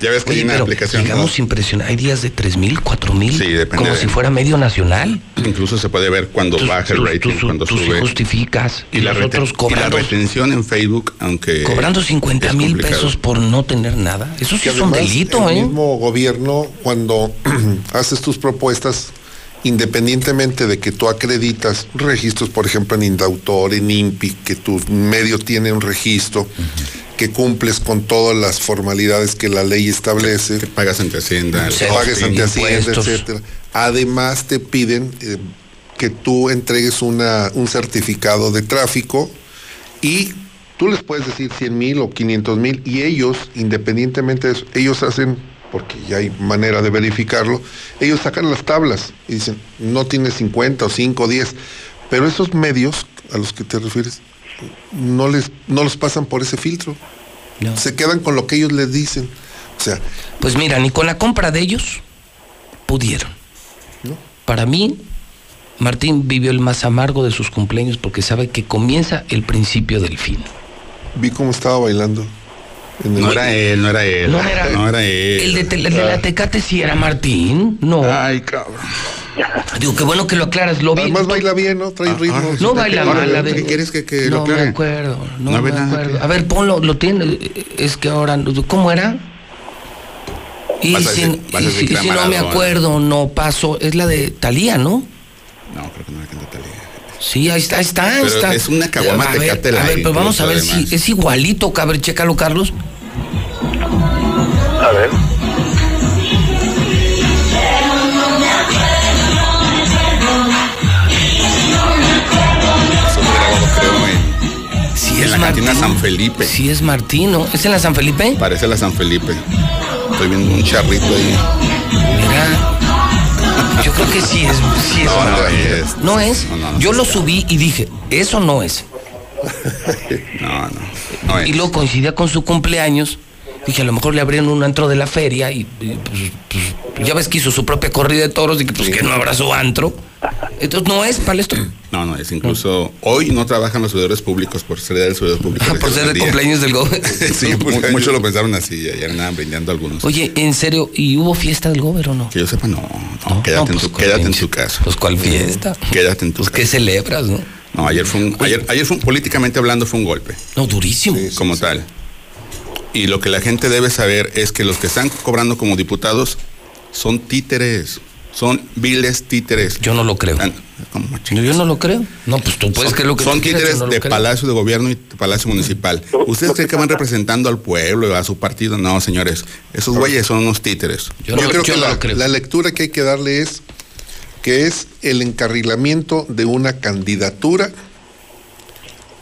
ya ves que hay una pero aplicación. Digamos impresionante. Hay días de 3 mil, 4 mil. Sí, depende Como de- si fuera medio nacional. ¿no? Incluso se puede ver cuando Tú- baja el rating, tú- cuando sí sube. justificas. Y, la, nosotros reten- y la cobrando, retención en Facebook, aunque. cobrando 50 es mil pesos por no tener nada. Eso sí Que es un delito, el ¿eh? mismo gobierno, cuando haces tus propuestas, independientemente de que tú acreditas registros, por ejemplo, en Indautor, en INPI, que tu medio tiene un registro, que cumples con todas las formalidades que la ley establece, Que pagas ante Hacienda. Sí. pagues ante Hacienda, etcétera. Además te piden eh, que tú entregues una, un certificado de tráfico y tú les puedes decir 100 mil o 500 mil y ellos, independientemente de eso, ellos hacen, porque ya hay manera de verificarlo, ellos sacan las tablas y dicen, no tienes 50 o 5 o 10, pero esos medios a los que te refieres no les no los pasan por ese filtro. No. Se quedan con lo que ellos les dicen. O sea, Pues mira, ni con la compra de ellos pudieron. ¿no? Para mí, Martín vivió el más amargo de sus cumpleaños porque sabe que comienza el principio del fin. Vi cómo estaba bailando. en el- No era él, no era él. No era, No era él. El de, te- el de la Tecate sí era Martín. No. Ay, cabrón. Digo, qué bueno que lo aclaras. Lo vi. Además baila bien, ¿no? Trae ritmo. No baila Ahora, mal. la de- ¿qué quieres que- que no lo aclare? me acuerdo. No, No me acuerdo. que- A ver, ponlo, lo tiene. Es que ahora, ¿cómo era? Y Vas a si, decir- a y no me acuerdo, no paso. Es la de Talía, ¿no? No, creo que no era canta Talía. Sí, ahí está, ahí está. Pero está. es una caguama A ver, A ver, Light, pero vamos a ver si es igualito, cabrón. Chécalo, Carlos. A ver. En, la cantina Martín. San Felipe. Si es Martín, ¿no? ¿Es en la San Felipe? Parece la San Felipe. Estoy viendo un charrito ahí. Mira. Yo creo que sí es. Sí es No, no es. ¿No es? No. Yo lo subí y dije, eso no es. No, no. No es. Y luego coincidía con su cumpleaños. Dije, a lo mejor le abrieron un antro de la feria y, y, pues, pues, ya ves que hizo su propia corrida de toros y que pues que no habrá su antro. Entonces no es palestro. No, no es. Incluso hoy no trabajan los servidores públicos por ser de servidores públicos. por ser de cumpleaños del gobe. Sí, mu- muchos lo pensaron así. Ayer andaban brindando algunos. Oye, en serio, ¿y hubo fiesta del gober o no? Que yo sepa, no. no, No, quédate, no, en pues, tu, ¿cuál quédate en tu casa. Pues cuál fiesta. Quédate en tu Pues casa. qué celebras, ¿no? No, ayer fue un, ayer, ayer fue un- políticamente hablando fue un golpe, No, durísimo. como tal. Y lo que la gente debe saber es que los que están cobrando como diputados son títeres, son viles títeres. Yo no lo creo. Ah. Yo, yo no lo creo. No, pues tú puedes creer lo que son tú quieras, títeres yo no de creo. Palacio de Gobierno y Palacio Municipal. ¿Ustedes creen que van representando al pueblo, a su partido? No, señores. Esos güeyes son unos títeres. Yo, Yo, no, creo yo que no la, lo creo. la lectura que hay que darle es que es el encarrilamiento de una candidatura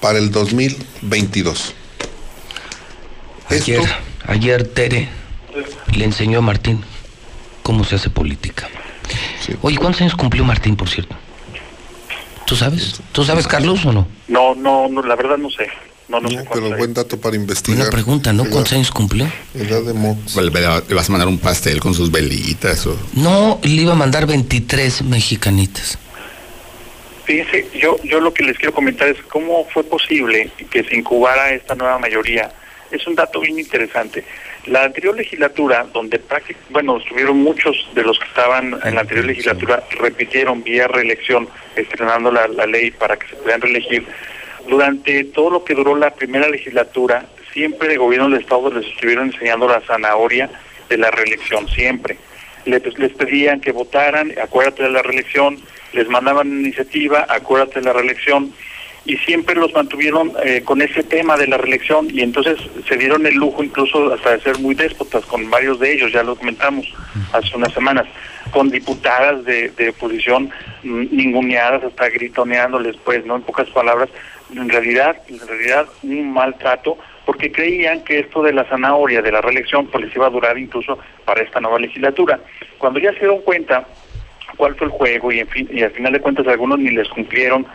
para el 2022. Ayer, Esto, ayer Tere le enseñó a Martín cómo se hace política. Sí. Oye, ¿cuántos años cumplió Martín, por cierto? ¿Tú sabes? ¿Tú sabes, Carlos, o no? No, no, no, la verdad no sé. No, no, no, sé cuántos pero buen dato para investigar. Una pregunta, ¿no? Edad- ¿Cuántos años cumplió? Edad de Mo. Le le vas a mandar un pastel con sus velitas o... No, le iba a mandar 23 mexicanitas. Fíjense, yo, yo lo que les quiero comentar es cómo fue posible que se incubara esta nueva mayoría. Es un dato bien interesante. La anterior legislatura, donde prácticamente, bueno, estuvieron muchos de los que estaban en la anterior legislatura, repitieron vía reelección, estrenando la, la ley para que se pudieran reelegir. Durante todo lo que duró la primera legislatura, siempre el gobierno del Estado les estuvieron enseñando la zanahoria de la reelección, siempre. Les, les pedían que votaran, acuérdate de la reelección, les mandaban iniciativa, acuérdate de la reelección, y siempre los mantuvieron eh, con ese tema de la reelección y entonces se dieron el lujo incluso hasta de ser muy déspotas con varios de ellos, ya lo comentamos hace unas semanas, con diputadas de, de oposición mm, ninguneadas, hasta gritoneándoles, pues, ¿no? En pocas palabras, en realidad, en realidad un maltrato porque creían que esto de la zanahoria, de la reelección, pues les iba a durar incluso para esta nueva legislatura. Cuando ya se dieron cuenta cuál fue el juego y en fin, y al final de cuentas algunos ni les cumplieron,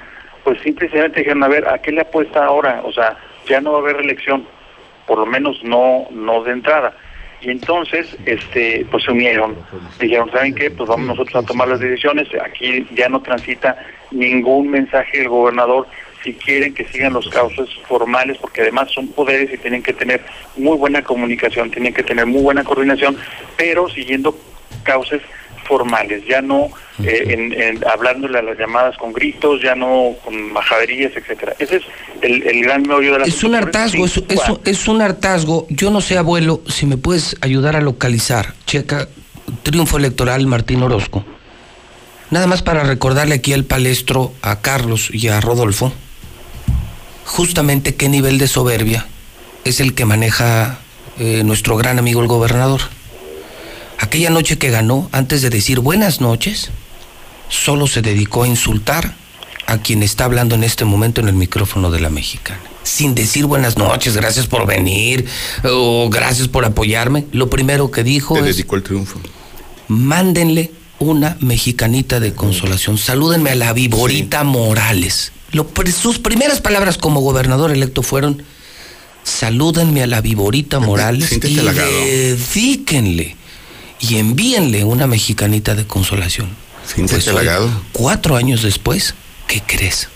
pues simplemente dijeron, a ver, ¿a qué le apuesta ahora? O sea, ya no va a haber reelección, por lo menos no no de entrada. Y entonces, este, pues se unieron. Dijeron, ¿saben qué? Pues vamos nosotros a tomar las decisiones. Aquí ya no transita ningún mensaje del gobernador si quieren que sigan los cauces formales, porque además son poderes y tienen que tener muy buena comunicación, tienen que tener muy buena coordinación, pero siguiendo cauces formales, ya no eh, en, en, hablándole a las llamadas con gritos, ya no con majaderías, etcétera. Ese es el, el gran meollo de la Es un hartazgo, es, es, es un hartazgo. Yo no sé, abuelo, si me puedes ayudar a localizar. Checa, triunfo electoral Martín Orozco. Nada más para recordarle aquí al palestro, a Carlos y a Rodolfo, justamente qué nivel de soberbia es el que maneja eh, nuestro gran amigo el gobernador. Aquella noche que ganó, antes de decir buenas noches, solo se dedicó a insultar a quien está hablando en este momento en el micrófono de la mexicana. Sin decir buenas noches, gracias por venir o gracias por apoyarme. Lo primero que dijo Te es, dedicó el triunfo. mándenle una mexicanita de consolación. Salúdenme a la Viborita Morales. Lo, sus primeras palabras como gobernador electo fueron, salúdenme a la Viborita Morales y halagado. dedíquenle y envíenle una mexicanita de consolación. Siéntete Pues hoy, cuatro años después, ¿qué crees?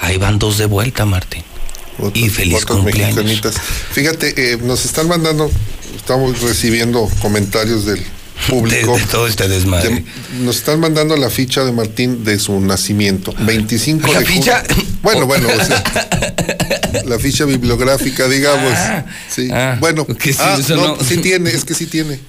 Ahí van dos de vuelta, Martín. Y feliz cumpleaños. mexicanitas. Fíjate, eh, nos están mandando, estamos recibiendo comentarios del De, público. de todo este desmadre. De- nos están mandando la ficha de Martín de su nacimiento. 25 ¿La de junio. ficha? Bueno, bueno, o sea, la ficha bibliográfica, digamos. Ah, sí. ah, bueno, sí, ah, no. sí tiene, es que sí tiene.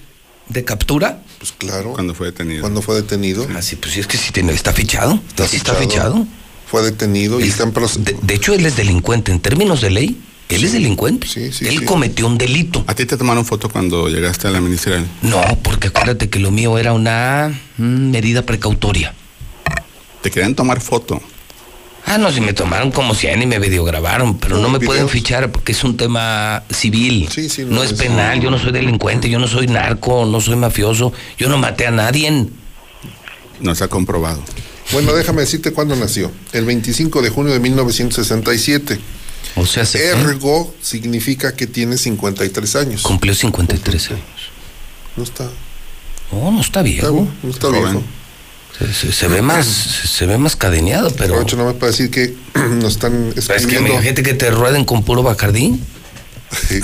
¿De captura? Pues claro. Cuando fue detenido. Cuando fue detenido. Ah, sí, pues sí, es que sí tiene, está fichado. sí está fichado. Fue detenido y Él- está en proceso. de, de hecho, él es delincuente. En términos de ley, él es delincuente. Sí, sí, él sí. cometió un delito. ¿A ti te tomaron foto cuando llegaste a la ministerial? No, porque acuérdate que lo mío era una mm, medida precautoria. Te querían tomar foto. Ah, no, si me tomaron como 100 y me videograbaron, pero no, No, me pueden fichar porque es un tema civil. Sí, sí, no, no, es es- penal, yo no soy delincuente, yo no soy narco, no soy mafioso, yo no maté a nadie. No se ha comprobado. Bueno, déjame decirte cuándo nació. El 25 de junio de 1967. O sea, se Ergo significa que tiene 53 años. cumplió 53 años. No está. No, no está está viejo. no está Joven. viejo. Se, ve más, se ve más cadeneado, pero. Aprovecho nada más para decir que nos están Es que gente que te rueden con puro bacardí. Sí.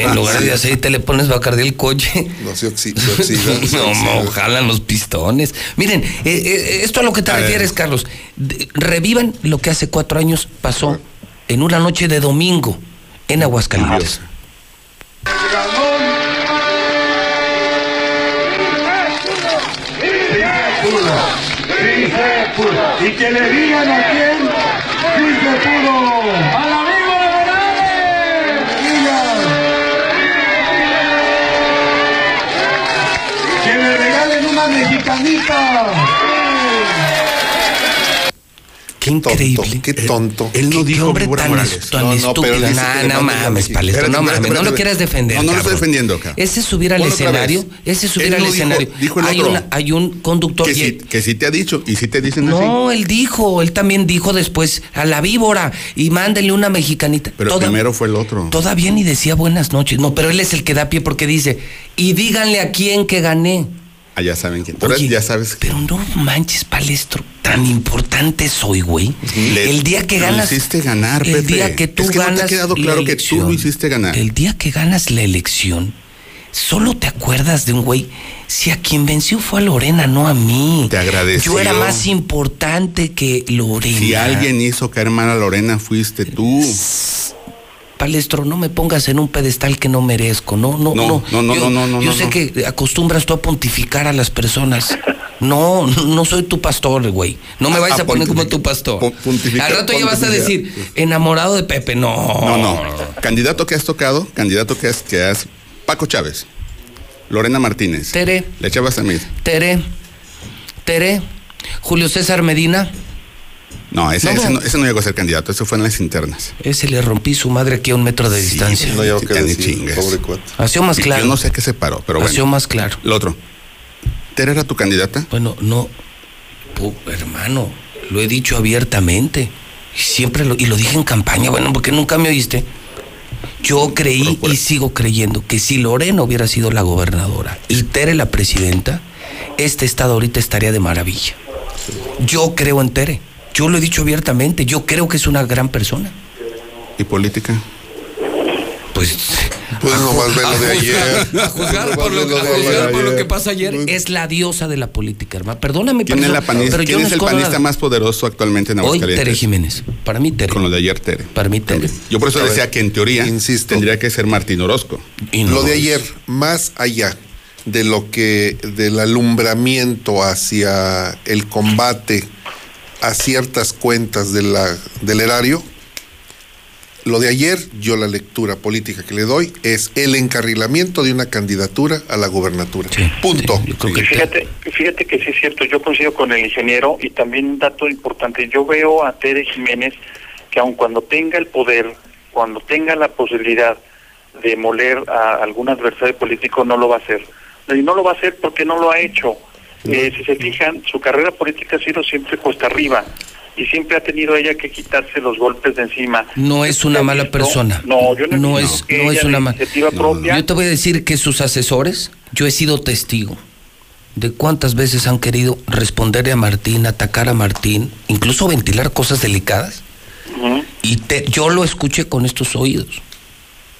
En lugar de aceite le pones bacardí al coche. No se, oxi- se oxida. se no, oxida. no, jalan los pistones. Miren, eh, eh, esto a lo que te A ver. refieres, Carlos. De- revivan lo que hace cuatro años pasó en una noche de domingo en Aguascalientes. Sí Y que le digan a quién, sí se pudo. ¡Al amigo de Morales! Digan. Que le regalen una mexicanita. Qué Tonto, increíble. qué tonto. Él no Qué- qué dijo hombre tan, No, no, estúpido. pero No, no mames, palestro, Espérate, no espérate, mames, no lo quieras defender. No, no lo estoy defendiendo, cabrón. Ese es subir al escenario. Ese es subir Él al no escenario. dijo el hay, otro. una- hay un conductor. Que y- sí, que sí te ha dicho y sí te dicen No, así. él dijo, él también dijo después a la víbora y mándenle una mexicanita. Pero Toda- primero fue el otro. Todavía ni decía buenas noches. No, pero él es el que da pie porque dice, y díganle a quién que gané. Ah, ya saben quién. Pero Oye, ya sabes Pero no manches, palestro. Tan importante soy, güey. El día que lo ganas. hiciste ganar, El Pepe. día que tú Es que no te ha ganas. quedado la claro que tú elección, lo hiciste ganar. El día que ganas la elección, Solo te acuerdas de un güey. Si a quien venció fue a Lorena, no a mí. Te agradeció. Yo era más importante que Lorena. Si alguien hizo caer mal a Lorena, fuiste tú. Palestro, no me pongas en un pedestal que no merezco. No, no, No, no. no, no, yo, no, no, Yo no, sé no. que acostumbras tú a pontificar a las personas. No, no soy tu pastor, güey. No me vayas a, a poner como tu pastor. Al rato ya vas a decir, enamorado de Pepe. No. No, no. Candidato que has tocado, candidato que has, que has. Paco Chávez, Lorena Martínez, Tere, Le Chava Samir. Tere, Tere, Julio César Medina. No, ese No, ese no. no, ese no llegó a ser candidato, eso fue en las internas. Ese le rompí su madre aquí a un metro de distancia. No llevo que Ya ni decir, chingues. pobre cuate. Ha sido más claro. Yo no sé qué se paró, pero Ha sido bueno. más claro. Lo otro. ¿Tere era tu candidata? Bueno, no, pu- hermano, lo he dicho abiertamente. Siempre lo, y lo dije en campaña, bueno, porque nunca me oíste. Yo creí Procura. y sigo creyendo que si Lorena hubiera sido la gobernadora y Tere la presidenta, este estado ahorita estaría de maravilla. Yo creo en Tere. Yo lo he dicho abiertamente. Yo creo que es una gran persona. ¿Y política? Pues. Pues a nomás ju- ve lo a de ayer. A juzgar, por, lo, a por que pasa ayer, es la diosa de la política, hermano. Perdóname, ¿Quién es, la panista- quién es el panista más poderoso actualmente en Hoy Aguascalientes? Tere Jiménez. Para mí Tere. Con lo de ayer, Tere. Para mí Tere. Yo por eso A ver, decía que en teoría insisto. tendría que ser Martín Orozco. Y no Lo de ayer, más allá de lo que, del alumbramiento hacia el combate a ciertas cuentas de la, del erario, lo de ayer, yo la lectura política que le doy es el encarrilamiento de una candidatura a la gubernatura. Sí, Punto. sí, que fíjate, fíjate que sí es cierto, yo coincido con el ingeniero y también un dato importante, yo veo a Tere Jiménez que aun cuando tenga el poder, cuando tenga la posibilidad de moler a algún adversario político, no lo va a hacer. Y no lo va a hacer porque no lo ha hecho. Eh, si se fijan, su carrera política ha sido siempre cuesta arriba y siempre ha tenido ella que quitarse los golpes de encima. No es una ¿Usted ha mala persona. No, yo no, he No es- que no es una de ma- iniciativa No, no, no. propia. Yo te voy a decir que sus asesores, yo he sido testigo de cuántas veces han querido responderle a Martín, atacar a Martín, incluso ventilar cosas delicadas. Ujú. Y te- yo lo escuché con estos oídos.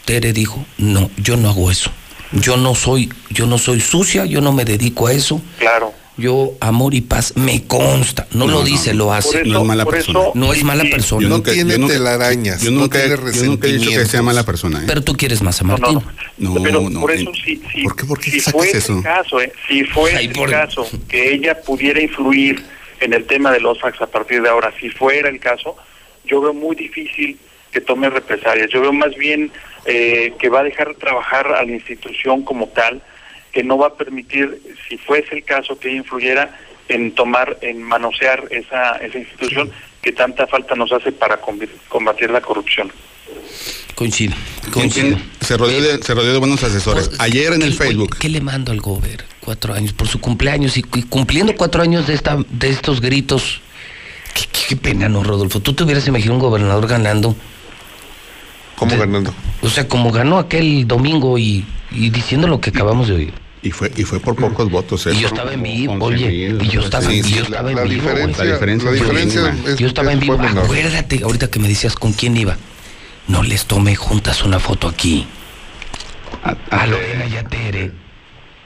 Tere dijo, no, yo no hago eso. Yo no soy, yo no soy sucia, yo no me dedico a eso. Claro. Yo, amor y paz, me consta. No, No, lo no, dice, no. lo hace. eso, No es mala persona. eso- No es mala sí, persona. Yo No tiene yo nunca- telarañas, yo no nunca, tiene yo nunca he dicho que sea mala persona. ¿eh? Pero tú quieres más a No, Martín. no, no. No, Pero no, por eso, si, si, ¿por qué- por qué si sacas fue eso? el caso, eh, si fue Ay, el por- caso que ella pudiera influir en el tema de los fax a partir de ahora, si fuera el caso, yo veo muy difícil que tome represalias. Yo veo más bien eh, que va a dejar trabajar a la institución como tal, que no va a permitir, si fuese el caso, que ella influyera en tomar, en manosear esa, esa institución que tanta falta nos hace para combatir la corrupción. Coincido, ¿Quién- coincido. Se rodeó, de, se rodeó de buenos asesores. Por- Ayer en el ¿qué- Facebook. ¿Qué le mando al gober? Cuatro años, por su cumpleaños y, y cumpliendo cuatro años de esta, de estos gritos. Qué, qué- qué pena, ¿no, Rodolfo? Tú te hubieras imaginado un gobernador ganando. ¿Cómo De- ganando? O sea, como ganó aquel domingo y, y diciendo lo que acabamos de oír. Y fue, y fue por pocos votos. ¿eh? Y yo estaba en vivo, 11 oye, y yo estaba, sí, y sí, la, en la vivo. La diferencia la diferencia es- yo estaba es- en vivo. Acuérdate, ahorita que me decías con quién iba. No les tomé juntas una foto aquí. A- A a- Lorena y a Tere.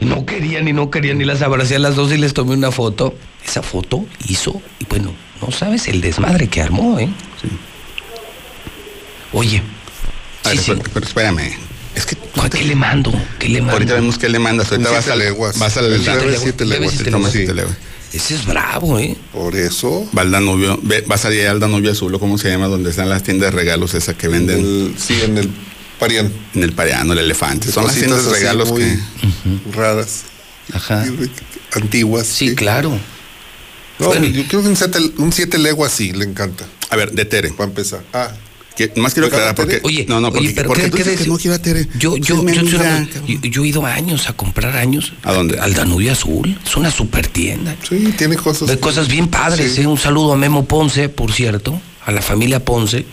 No querían y no querían y las abracé a las dos y les tomé una foto. Esa foto hizo, y bueno, no sabes el desmadre que armó, ¿eh? Oye, a sí, ver, sí. pero, pero espérame. Es que ¿Cuál- ¿qué le mando? ¿Qué le mando? ahorita vemos qué le mandas. Ahorita vas al, leguas. vas El Siete debe leguas. siete leguas. siete leguas. Ese es bravo, ¿eh? Por eso. Va al Danubio, ve- vas allá al Danubio Azul, cómo se llama, donde están las tiendas de regalos, esa que venden el- sí, en el Parián. en el Pariano, el elefante. Son las tiendas de regalos que. raras, Ajá. antiguas. Sí, claro. No, Bueno. yo creo que un siete, un siete leguas sí, le encanta. A ver, de Tere. Para empezar. Ah, Que, más quiero ¿Regala aclarar porque. Oye, no, no, porque, oye, pero porque ¿qué- tú qué dices que no quiero a Tere. Yo, Pues yo, mi yo, amiga, yo- yo- yo he ido años a comprar años. ¿A dónde? Al Danubio Azul. Es una super tienda. sí, tiene cosas. De cosas bien padres, Sí. ¿eh? Un saludo a Memo Ponce, por cierto, a la familia Ponce.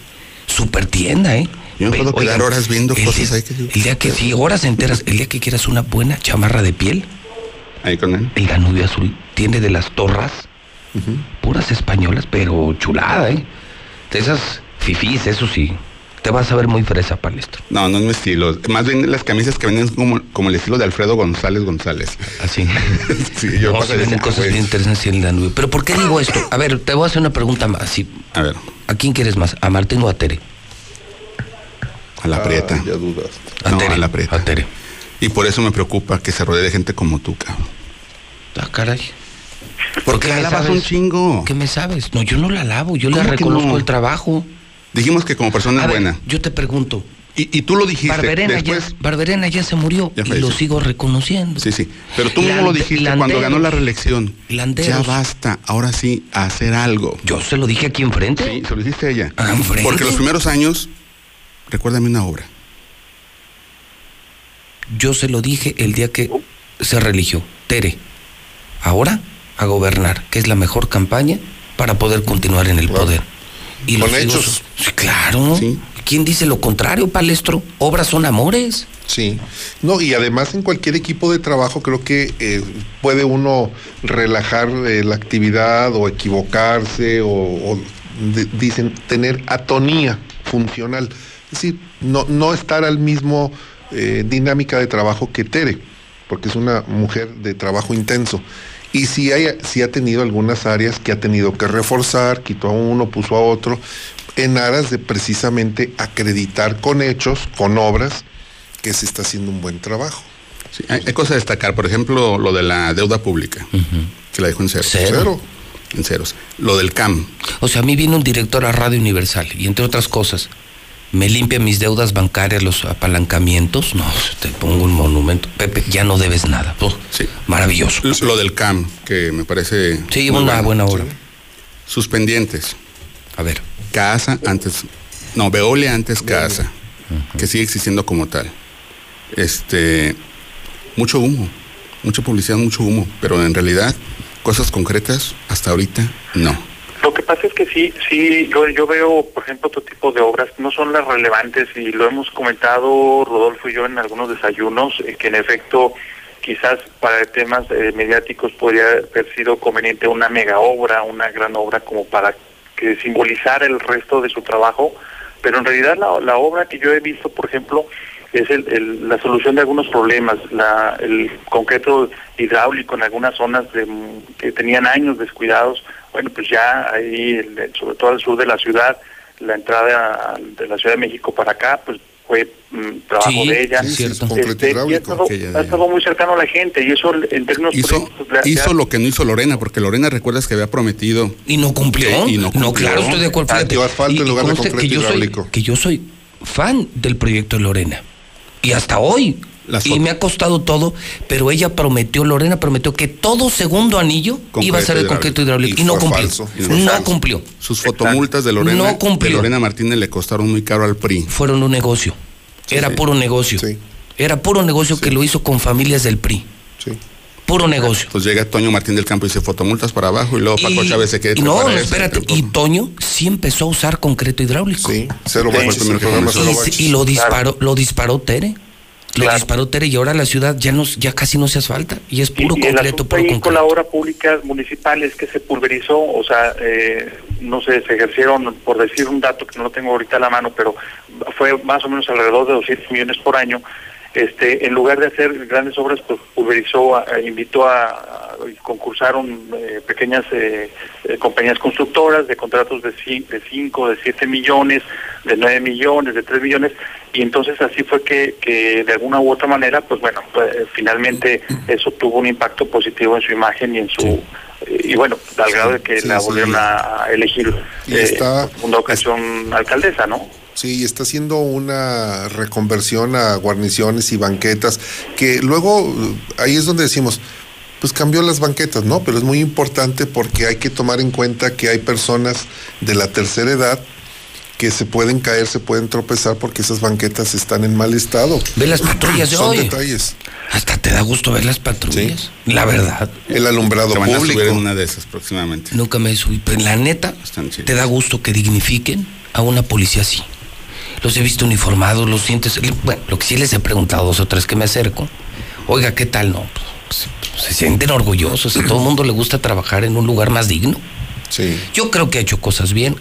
Super tienda, ¿eh? Yo me puedo Oigan, quedar horas viendo cosas día- ahí que- El día que, sí, horas enteras, el día que quieras una buena chamarra de piel, Ahí con él. el Danubio Azul tiene de las torras, puras españolas, pero chulada, ¿eh? De esas fifís, eso sí. Te vas a ver muy fresa, palestro. No, no es mi estilo. Más bien las camisas que venden como, como el estilo de Alfredo González González. Así. Sí, yo No, se venden cosas bien interesantes en la nube. Pero ¿por qué digo esto? A ver, te voy a hacer una pregunta más. Sí, A ver, ¿A quién quieres más? ¿A Martín o a Tere? a la prieta. Ah, ya dudaste. A No, Tere. a la prieta. A Tere. Y por eso me preocupa que se rodee de gente como tú, cabrón. Ah, caray. Porque ¿Qué la lavas sabes? un chingo. ¿Qué me sabes? No, yo no la lavo, yo le ¿Cómo que reconozco no? el trabajo. Dijimos que como persona A es ver, buena. yo te pregunto, Y, y tú lo dijiste. Barberena, Después, ya, Barberena ya se murió Ya y lo sigo reconociendo. Sí, sí. Pero tú mismo lo dijiste cuando ganó la reelección. Landeros. Ya basta, ahora sí, a hacer algo. Yo se lo dije aquí enfrente. Sí, se lo dijiste a ella. Ah, enfrente. Porque los primeros años, recuérdame una obra. Yo se lo dije el día que se religió. Tere, ahora a gobernar, que es la mejor campaña para poder continuar en el Claro. poder. Y Con hechos. Sí, claro. Sí. ¿Quién dice lo contrario, palestro? Obras son amores. Sí, no, y además en cualquier equipo de trabajo creo que eh, puede uno relajar eh, la actividad o equivocarse o, o de- dicen tener atonía funcional. Es decir, no, no estar al mismo eh, dinámica de trabajo que Tere, porque es una mujer de trabajo intenso. Y sí, hay, sí ha tenido algunas áreas que ha tenido que reforzar, quitó a uno, puso a otro, en aras de precisamente acreditar con hechos, con obras, que se está haciendo un buen trabajo. Sí, hay, hay cosas a destacar. Por ejemplo, lo de la deuda pública, que la dejó en ceros. Cero. Cero. En ceros. Lo del CAM. O sea, a mí viene un director a Radio Universal y entre otras cosas, me limpia mis deudas bancarias, los apalancamientos. No, te pongo un monumento. Pepe, ya no debes nada. Oh, Sí. Maravilloso. L- Lo del CAM, que me parece. Sí, una bueno. buena obra. Sus pendientes. A ver, Casa antes. No, Veolia antes Casa. Que sigue existiendo como tal. Este. Mucho humo. Mucha publicidad, mucho humo. Pero en realidad, cosas concretas, hasta ahorita, no. Lo que pasa es que sí, sí, yo, yo veo, por ejemplo, otro tipo de obras, no son las relevantes y lo hemos comentado Rodolfo y yo en algunos desayunos, eh, que en efecto quizás para temas eh, mediáticos podría haber sido conveniente una mega obra, una gran obra como para que simbolizara el resto de su trabajo, pero en realidad la, obra que yo he visto, por ejemplo, es el- la solución de algunos problemas, la, el concreto hidráulico en algunas zonas de- que tenían años descuidados, bueno, pues ya ahí, sobre todo al sur de la ciudad, la entrada de la Ciudad de México para acá, pues fue mm, trabajo Sí, de ella. sí, cierto. concreto Este, y ha hidráulico, estado, ha estado muy cercano a la gente y eso en términos Hizo, ha- le hizo lo que no hizo Lorena, porque Lorena, recuerdas que había prometido. ¿y no cumplió? Y no cumplió. claro, estoy de acuerdo. Ah, Fíjate, asfalto y- en y lugar de concreto que yo soy- que yo soy fan del proyecto de Lorena. Y hasta hoy. Las y fotos. me ha costado todo, pero ella prometió, Lorena prometió que todo segundo anillo iba a ser de Concreto hidráulico. Y Y, no cumplió. falso, y fue no falso. cumplió. Sus fotomultas de Lorena, No cumplió. de Lorena Martínez le costaron muy caro al PRI. Fueron un negocio. Era sí. puro negocio. Sí. Era puro negocio que lo hizo con familias del PRI. Sí. Puro negocio. Entonces llega Toño Martín del Campo y dice fotomultas para abajo y luego Paco Y- Chávez se queda y no, no, espérate. Y Toño sí empezó a usar concreto hidráulico. Sí, cero Sí. el programa Y, se- baches. y lo disparó, lo disparó Tere. Lo Claro. disparó Tere y ahora la ciudad ya no, ya casi no se asfalta. Y es puro y, y el concreto, puro ahí con la concreto. obra pública municipal es que se pulverizó, o sea, eh, no sé, se ejercieron, por decir un dato que no lo tengo ahorita a la mano, pero fue más o menos alrededor de 200 millones por año. Este, en lugar de hacer grandes obras, pues pulverizó, a- a- invitó a, a- concursaron eh, pequeñas eh, eh, compañías constructoras de contratos de 5, de 7 millones, de 9 millones, de 3 millones, y entonces así fue que, que de alguna u otra manera, pues bueno, pues, eh, finalmente eso tuvo un impacto positivo en su imagen y en su... eh, Y bueno, al grado de que sí, la volvieron a a elegir Y eh, está- por segunda ocasión alcaldesa, ¿no? Sí, y está haciendo una reconversión a guarniciones y banquetas, que luego eh, ahí es donde decimos, pues cambió las banquetas, ¿no? Pero es muy importante porque hay que tomar en cuenta que hay personas de la tercera edad que se pueden caer, se pueden tropezar porque esas banquetas están en mal estado. Ve las patrullas de Son hoy. detalles. Hasta te da gusto ver las patrullas. La verdad. El alumbrado Se van a público. subir en una de esas próximamente. Nunca me subí. Pero la neta, te da gusto que dignifiquen a una policía así. Los he visto uniformados, los sientes. Bueno, lo que sí les he preguntado dos o tres que me acerco. Oiga, ¿qué tal? No, pues, se sienten orgullosos. A todo el mundo le gusta trabajar en un lugar más digno. Sí. Yo creo que ha hecho cosas bien.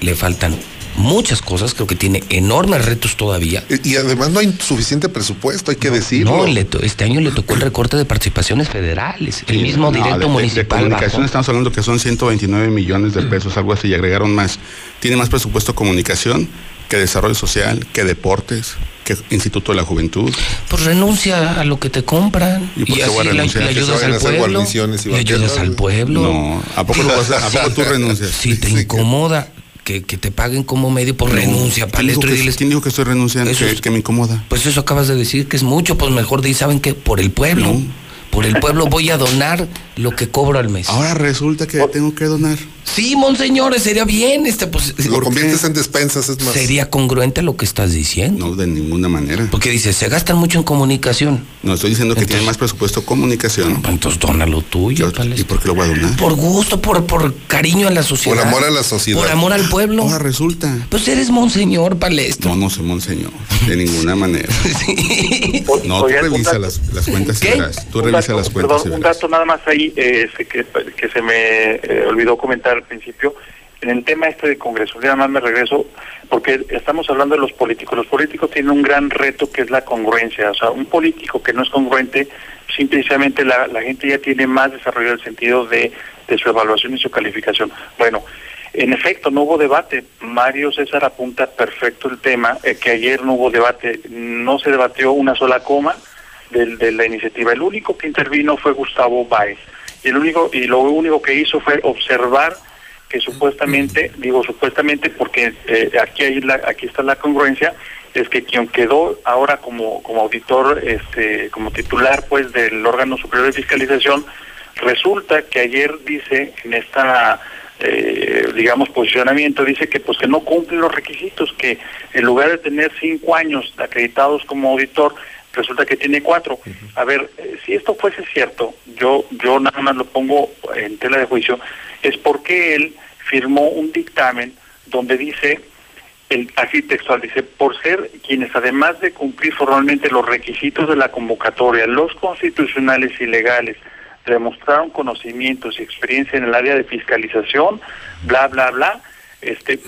Le faltan muchas cosas, creo que tiene enormes retos todavía. Y, y además no hay suficiente presupuesto, hay que decirlo. No, le to- este año le tocó el recorte de participaciones federales, el mismo No, de- directo de- municipal. De, comunicación bajó. estamos hablando que son 129 millones de pesos, algo así, y agregaron más. Tiene más presupuesto comunicación que desarrollo social, que deportes, que Instituto de la Juventud. Pues renuncia a lo que te compran ¿Y por qué así voy a le, Que ayudas al pueblo. y Le ayudas al pueblo. No, ¿a poco, lo vas a- ¿a poco tú renuncias? Si te que- incomoda que, que te paguen como medio, pues renuncia, ¿Quién dijo, palestro, y que, diles, quién dijo que estoy renunciando? Eso Que, es- que me incomoda. pues eso acabas de decir que es mucho, pues mejor di, ¿saben qué? Por el pueblo. No. Por el pueblo voy a donar lo que cobro al mes. Ahora resulta que tengo que donar. Sí, monseñores, sería bien, este, pues, Lo ¿Por conviertes en despensas, es más. sería congruente lo que estás diciendo. No, de ninguna manera. Porque dices, se gastan mucho en comunicación. No, estoy diciendo que Entonces- tiene más presupuesto comunicación. Pues Entonces dona lo tuyo, ¿Y palestro. por qué lo voy a donar? Por gusto, por, por cariño a la sociedad. Por amor a la sociedad. Por amor al pueblo. Ahora resulta. Pues eres monseñor, palestro. No, no soy monseñor. De ninguna manera. Sí. No, tú revisa las, las cuentas y ¿Qué? verás. Tú revisa dato, las cuentas perdón, y un dato nada más ahí eh, que, que se me eh, olvidó comentar al principio. En el tema este de Congreso, nada más me regreso, porque estamos hablando de los políticos. Los políticos tienen un gran reto que es la congruencia. O sea, un político que no es congruente, simplemente la, la gente ya tiene más desarrollado el sentido de, de su evaluación y su calificación. Bueno, en efecto, no hubo debate. Mario César apunta perfecto el tema, eh, que ayer no hubo debate, no se debatió una sola coma del- de la iniciativa. El único que intervino fue Gustavo Báez. Y, el único, y lo único que hizo fue observar que supuestamente, digo supuestamente porque eh, aquí, hay la, aquí está la congruencia, es que quien quedó ahora como, como auditor, este, como titular pues del órgano superior de fiscalización, resulta que ayer dice en esta eh, digamos posicionamiento dice que pues que no cumple los requisitos que en lugar de tener cinco años acreditados como auditor resulta que tiene cuatro. A ver eh, si esto fuese cierto yo yo nada más lo pongo en tela de juicio es porque él firmó un dictamen donde dice el, así textual, dice, por ser quienes además de cumplir formalmente los requisitos de la convocatoria, los constitucionales y legales, demostraron conocimientos y experiencia en el área de fiscalización, bla, bla, bla, este,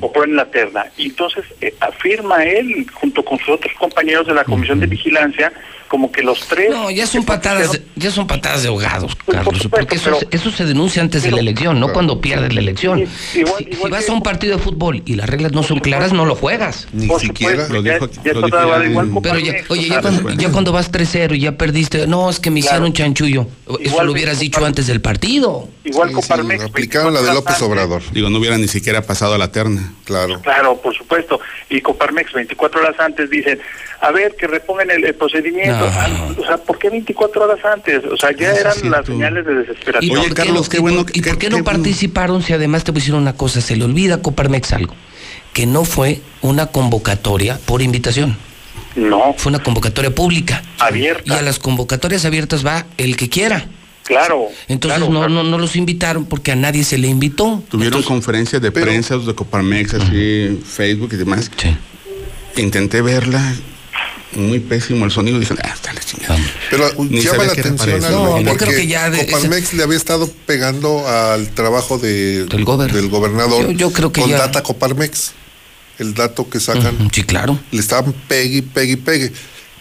o ponen la terna. Y entonces eh, afirma él, junto con sus otros compañeros de la Comisión de Vigilancia, como que los tres... No, ya son patadas, de- ya son patadas de ahogados, Pues, por Carlos, supuesto, porque eso, pero- eso se denuncia antes de la elección, no cuando pierdes la elección. Igual- si, igual si vas que- a un partido de fútbol y las reglas no son claras, no lo juegas. Ni Por siquiera. supuesto, Lo dijo- ya lo dijo igual Pero ya, oye, ya cuando, ya cuando vas 3-0 y ya perdiste, no, es que me Claro. hicieron chanchullo. Eso Igual lo hubieras dicho antes del partido. Igual Sí, con sí, Parmex, aplicaron la de 24 López Obrador. Digo, no hubiera ni siquiera pasado a la terna. Claro. Claro, por supuesto. Y Coparmex 24 horas antes dicen, a ver, que repongan el, el procedimiento. No. Ah, o sea, ¿por qué 24 horas antes? O sea, ya es eran las señales de ¿Y desesperación. Oye, por qué Carlos, qué y bueno ¿Y por qué no participaron si además te pusieron una cosa? Se le olvida a Coparmex algo. Que no fue una convocatoria por invitación. No, Fue una convocatoria pública. Abierta. Y a las convocatorias abiertas va el que quiera. claro. Entonces claro, no, claro. no, no los invitaron porque a nadie se le invitó. Tuvieron Entonces- conferencias de pero- prensa de Coparmex, así, Facebook y demás. Sí. Intenté verla, muy pésimo el sonido. Dije, ah, está la chingada. Pero Ni llama la atención algo, No, yo porque creo que ya de- Coparmex le había estado pegando al trabajo de, Del gober. gobernador Yo- yo creo que con ya- data Coparmex. El dato que sacan, Sí, claro. le estaban pegue, pegue, y pegue.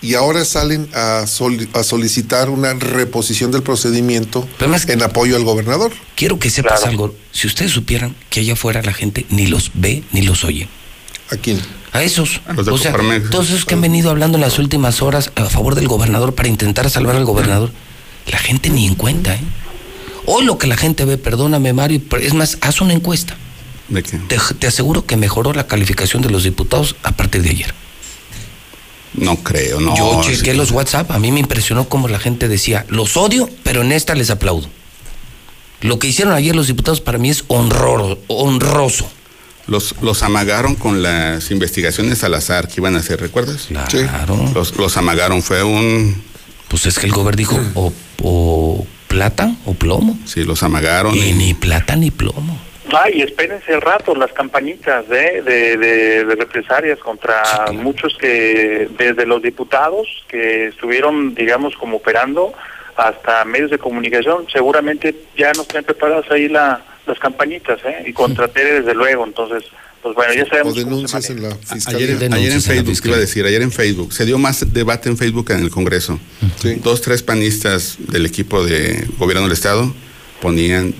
Y ahora salen a, soli- a solicitar una reposición del procedimiento Pero más- en apoyo al gobernador. Quiero que sepas Claro. algo. Si ustedes supieran que allá afuera la gente ni los ve ni los oye. ¿A quién? A esos. A los de o sea, todos esos que han venido hablando en las últimas horas a favor del gobernador para intentar salvar al gobernador. La gente ni en cuenta, ¿eh? Hoy lo que la gente ve, perdóname Mario, es más, haz una encuesta. ¿De qué? Te, te aseguro que mejoró la calificación de los diputados a partir de ayer. No creo, no. Yo chequé sí. los WhatsApp, a mí me impresionó cómo la gente decía, los odio, pero en esta les aplaudo. Lo que hicieron ayer los diputados para mí es honroso. Los, los amagaron con las investigaciones al azar que iban a hacer, ¿recuerdas? Claro. Los, los amagaron, fue un... Pues es que el gobierno dijo, o, o plata o plomo. Sí, los amagaron. Y y- ni plata ni plomo. Ay, espérense el rato, las campañitas ¿eh? de, de, de represalias contra Sí, claro. muchos que, desde los diputados que estuvieron, digamos, como operando, hasta medios de comunicación, seguramente ya nos tienen preparadas ahí la, las campañitas, ¿eh? Y contra Tere, desde luego, entonces pues bueno, ya O sabemos. se denuncias en la fiscalía. Ayer, en Facebook, iba a decir, ayer en Facebook, se dio más debate en Facebook que en el Congreso. Sí. Dos, tres panistas del equipo de gobierno del Estado ponían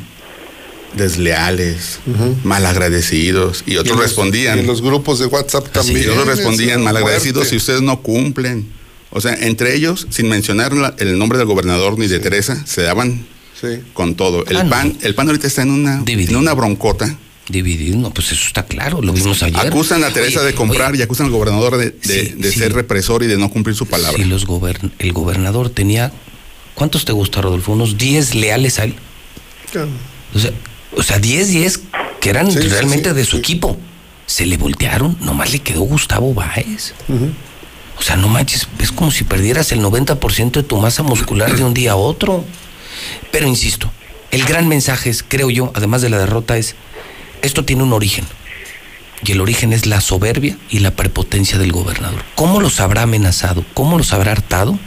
desleales, malagradecidos, y otros los- respondían. y en los grupos de WhatsApp también. y otros respondían es malagradecidos si ustedes no cumplen. O sea, entre ellos, sin mencionar la- el nombre del gobernador ni de Teresa, se daban Sí. con todo. El Ah, no. PAN, el PAN ahorita está en una, Dividido. en una broncota. Dividido, no, pues eso está claro, lo vimos ayer. Acusan a Teresa Oye, de comprar oye, y acusan al gobernador de, de- Sí, de sí. ser represor y de no cumplir su palabra. Los gobern- el gobernador tenía, ¿cuántos te gusta, Rodolfo? Unos 10 leales a él. O sea, o sea 10, 10 que eran Sí, realmente sí, de su sí. equipo. Se le voltearon, nomás le quedó Gustavo Báez. O sea, no manches, es como si perdieras el 90% de tu masa muscular de un día a otro. Pero insisto, el gran mensaje es, creo yo, además de la derrota, es, esto tiene un origen. Y el origen es la soberbia y la prepotencia del gobernador. ¿Cómo los habrá amenazado? ¿Cómo los habrá hartado?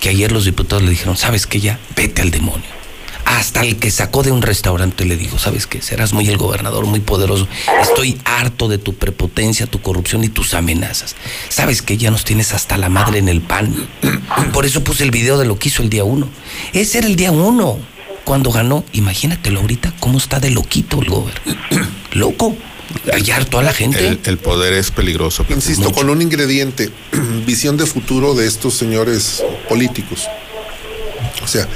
Que ayer los diputados le dijeron, ¿sabes qué ya? Vete al demonio. Hasta el que sacó de un restaurante le dijo, ¿sabes qué? Serás muy el gobernador, muy poderoso. Estoy harto de tu prepotencia, tu corrupción y tus amenazas. ¿Sabes que Ya nos tienes hasta la madre en el pan. Por eso puse el video de lo que hizo el día uno. Ese era el día uno. Cuando ganó, imagínatelo ahorita, cómo está de loquito el gobernador. Loco. Hay harto a la gente. El, el poder es peligroso. Insisto, Mucho. con un ingrediente, visión de futuro de estos señores políticos. O sea,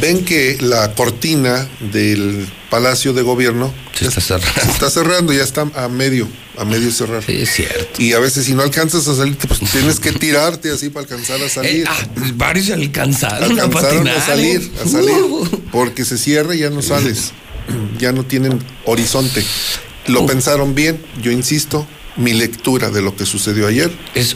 ven que la cortina del Palacio de Gobierno Se está cerrando. se está cerrando, ya está a medio, a medio cerrar. Sí, es cierto. Y a veces si no alcanzas a salir, pues tienes que tirarte así para alcanzar a Eh, salir. ah, varios alcanzaron, a alcanzaron patinar. a salir, a salir, Uh. porque se cierra y ya no sales, ya no tienen horizonte. Lo Uh. pensaron bien, yo insisto, mi lectura de lo que sucedió ayer, Es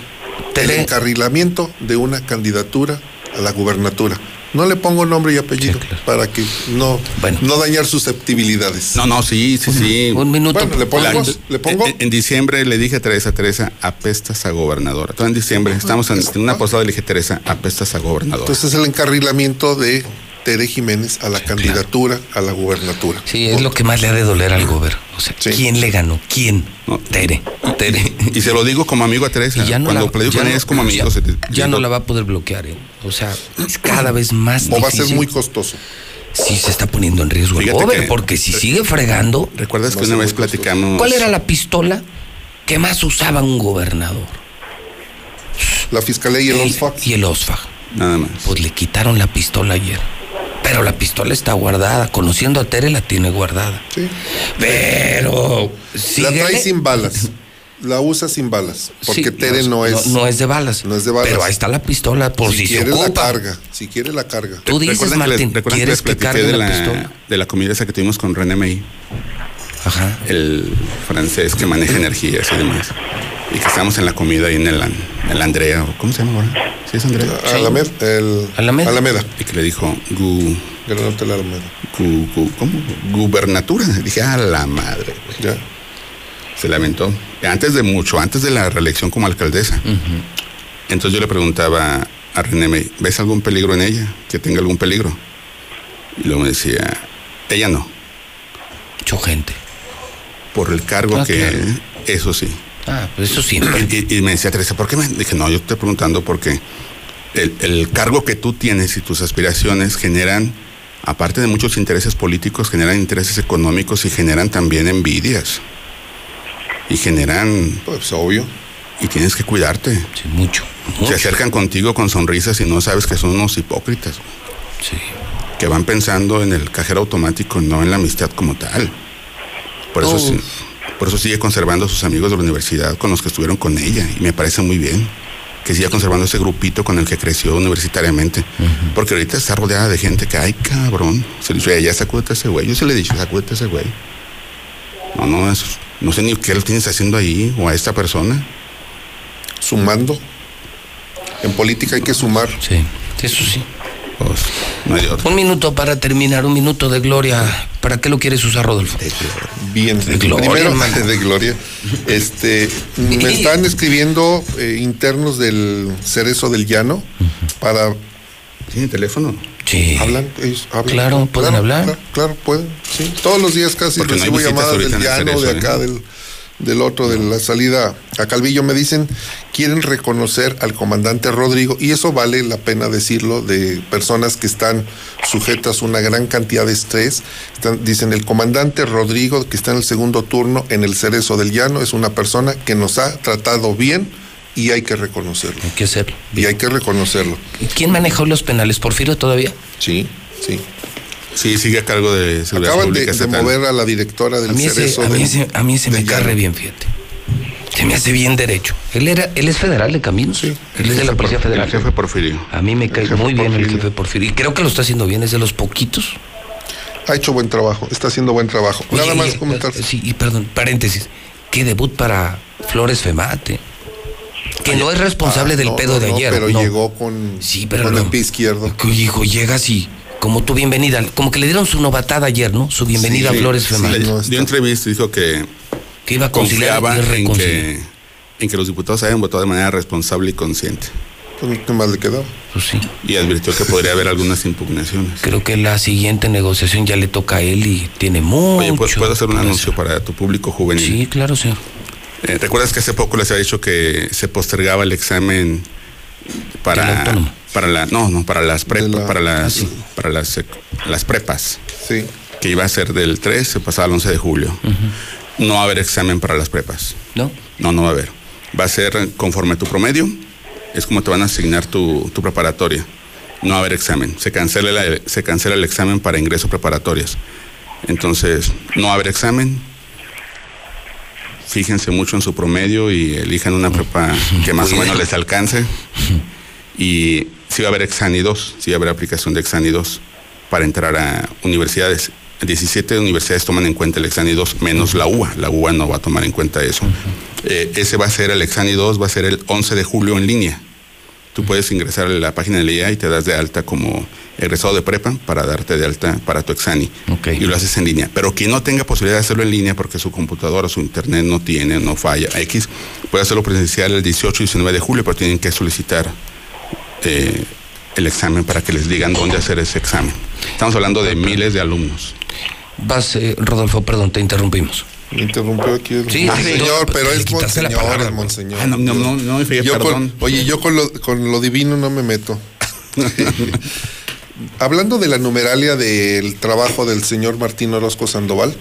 el encarrilamiento de una candidatura a la gubernatura. No le pongo nombre y apellido Sí, claro. para que no, Bueno. no dañar susceptibilidades. No, no, sí, sí, sí. Un minuto. Bueno, le pongo, La- le pongo. En, en diciembre le dije a Teresa, Teresa, apestas a gobernadora. Todo en diciembre, estamos en, en una posada y le dije, Teresa, apestas a gobernadora. Entonces el encarrilamiento de Tere Jiménez a la candidatura a la gubernatura. Sí, es lo que más le ha de doler al gobierno. O sea, Sí. ¿quién le ganó? ¿Quién? No. Tere. Tere. y se lo digo como amigo a Teresa. Ya no Cuando la, platico ya con no- ella es como amigo. ya- se te- ya no la va a poder bloquear. ¿eh? O sea, es cada vez más O va a ser muy costoso. Sí, se está poniendo en riesgo el Fíjate gober, que- porque si sigue fregando. ¿Recuerdas que una vez platicamos? ¿Cuál era la pistola que más usaba un gobernador? La fiscalía y el El- OSFAC. y el OSFAG. Nada más. Pues le quitaron la pistola ayer. Pero la pistola está guardada. Conociendo a Tere, la tiene guardada. Sí. Pero. La trae sin balas. La usa sin balas. Porque Sí, Tere no, es. No, es de balas. no es de balas. Pero ahí está la pistola por si, si se quiere la carga. Si quiere la carga. Tú dices, ¿Recuerdan que les- Martín, que ¿quieres que cargue de la, la, pistola? de la comida esa que tuvimos con René May, Ajá. el francés que maneja energías y demás? Y que estamos en la comida ahí en el, en el Andrea, ¿cómo se llama ahora? ¿Sí es Andrea? Alamed, el, Alameda. Alameda. Y que le dijo, gu, Gran Hotel Alameda. gu- gu- ¿cómo? Gubernatura. Dije, a la madre, güey. Ya. Se lamentó. Antes de mucho, antes de la reelección como alcaldesa. Entonces yo le preguntaba a René May, ¿ves algún peligro en ella? ¿Que tenga algún peligro? Y luego me decía, ella no, Mucha gente. por el cargo Ah, que... claro. Eso sí. Ah, pues eso siempre. Y, me decía Teresa, ¿por qué me...? Dije, no, yo te estoy preguntando porque el, el cargo que tú tienes y tus aspiraciones generan, aparte de muchos intereses políticos, generan intereses económicos y generan también envidias. Y generan... Pues obvio. Y tienes que cuidarte. Sí, mucho. Se acercan contigo con sonrisas y no sabes que son unos hipócritas, Sí. que van pensando en el cajero automático, no en la amistad como tal. Por eso, Oh. sí- por eso sigue conservando a sus amigos de la universidad con los que estuvieron con ella y me parece muy bien que siga conservando ese grupito con el que creció universitariamente. Porque ahorita está rodeada de gente que, ay, cabrón, se le dice, ya sacúdete a ese güey. Yo se le he dicho, sacúdete a ese güey. No, no, es- no sé ni qué lo tienes haciendo ahí o a esta persona. Sumando. En política hay que sumar. Sí, eso sí. Pues, no hay de otra. Un minuto para terminar, un minuto de gloria. ¿Para qué lo quieres usar, Rodolfo? Bien, De gloria, primero de gloria. Este, me están escribiendo eh, internos del Cerezo del Llano para ¿Tiene teléfono? Sí. hablan, ellos hablan. Claro, ¿pueden hablar? Claro, claro, pueden. Sí, todos los días casi Porque no hay recibo visitas llamadas del Llano, de acá ¿eh? del del otro, de la salida a Calvillo, me dicen, quieren reconocer al comandante Rodrigo, y eso vale la pena decirlo, de personas que están sujetas a una gran cantidad de estrés. Están- dicen, el comandante Rodrigo, que está en el segundo turno en el Cerezo del Llano, es una persona que nos ha tratado bien y hay que reconocerlo. Hay que hacerlo. Y hay que reconocerlo. ¿Y ¿Quién maneja los penales? ¿Porfirio todavía? Sí, sí. Sí, sigue a cargo de Seguridad Acaban de, Pública de estatal. mover a la directora del A mí ese, Cerezo a mí del- ese, a mí ese me del cae Llano. re bien, fíjate. Se me hace bien derecho. Él era, él es federal de caminos. Sí. Él es de la Policía El Federal. jefe Porfirio. A mí me cae muy bien el jefe Porfirio. Y creo que lo está haciendo bien, es de los poquitos. Ha hecho buen trabajo, está haciendo buen trabajo. Oye, Nada más comentar. Sí, y perdón, paréntesis. Qué debut para Flores Femate. Que no es responsable Ah, del no, pedo no, de no, ayer. pero no. llegó con, Sí, pero con no. el pie izquierdo. Que, Hijo, llegas y como tu bienvenida. Como que le dieron su novatada ayer, ¿no? Su bienvenida Sí, a Flores sí, Femate. no, Dio entrevista y dijo que Que iba a conciliar confiaba y en que, en que los diputados hayan votado de manera responsable y consciente. Pues, ¿Qué más le quedó? Pues sí. Y advirtió que podría haber algunas impugnaciones. Creo que la siguiente negociación ya le toca a él y tiene mucho. Oye, pues puedo hacer un anuncio para tu público juvenil. Sí, claro, señor. Eh, ¿Recuerdas que hace poco les había dicho que se postergaba el examen para para la no no para las prepa- De la- para las Ah, sí. para las las prepas Sí. que iba a ser del 3 se pasaba al 11 de julio. No va a haber examen para las prepas. ¿No? No, no va a haber. Va a ser conforme a tu promedio. Es como te van a asignar tu, tu preparatoria. No va a haber examen. Se cancela, la- se cancela el examen para ingreso a preparatorias. Entonces, no va a haber examen. Fíjense mucho en su promedio y elijan una prepa que más o menos les alcance. Y sí va a haber Exani 2, sí va a haber aplicación de Exani 2 para entrar a universidades. 17 universidades toman en cuenta el Exani 2, menos la UA. La UA no va a tomar en cuenta eso. Eh, ese va a ser el Exani 2, va a ser el 11 de julio en línea. Tú puedes ingresar a la página de la IA y te das de alta como egresado de prepa para darte de alta para tu Exani. Y lo haces en línea. Pero quien no tenga posibilidad de hacerlo en línea porque su computadora, su internet no tiene, no falla, X, puede hacerlo presencial el 18 y 19 de julio, pero tienen que solicitar eh, el examen para que les digan dónde hacer ese examen. Estamos hablando de miles de alumnos. Vas, eh, Rodolfo, perdón, te interrumpimos. Me interrumpió aquí el Sí, sí, señor, no, pero es monseñor, palabra. es monseñor. Ah, no, no, no, no me fijé, Yo con- perdón. oye, yo con lo, con lo divino no me meto. Hablando de la numeralia del trabajo del señor Martín Orozco Sandoval,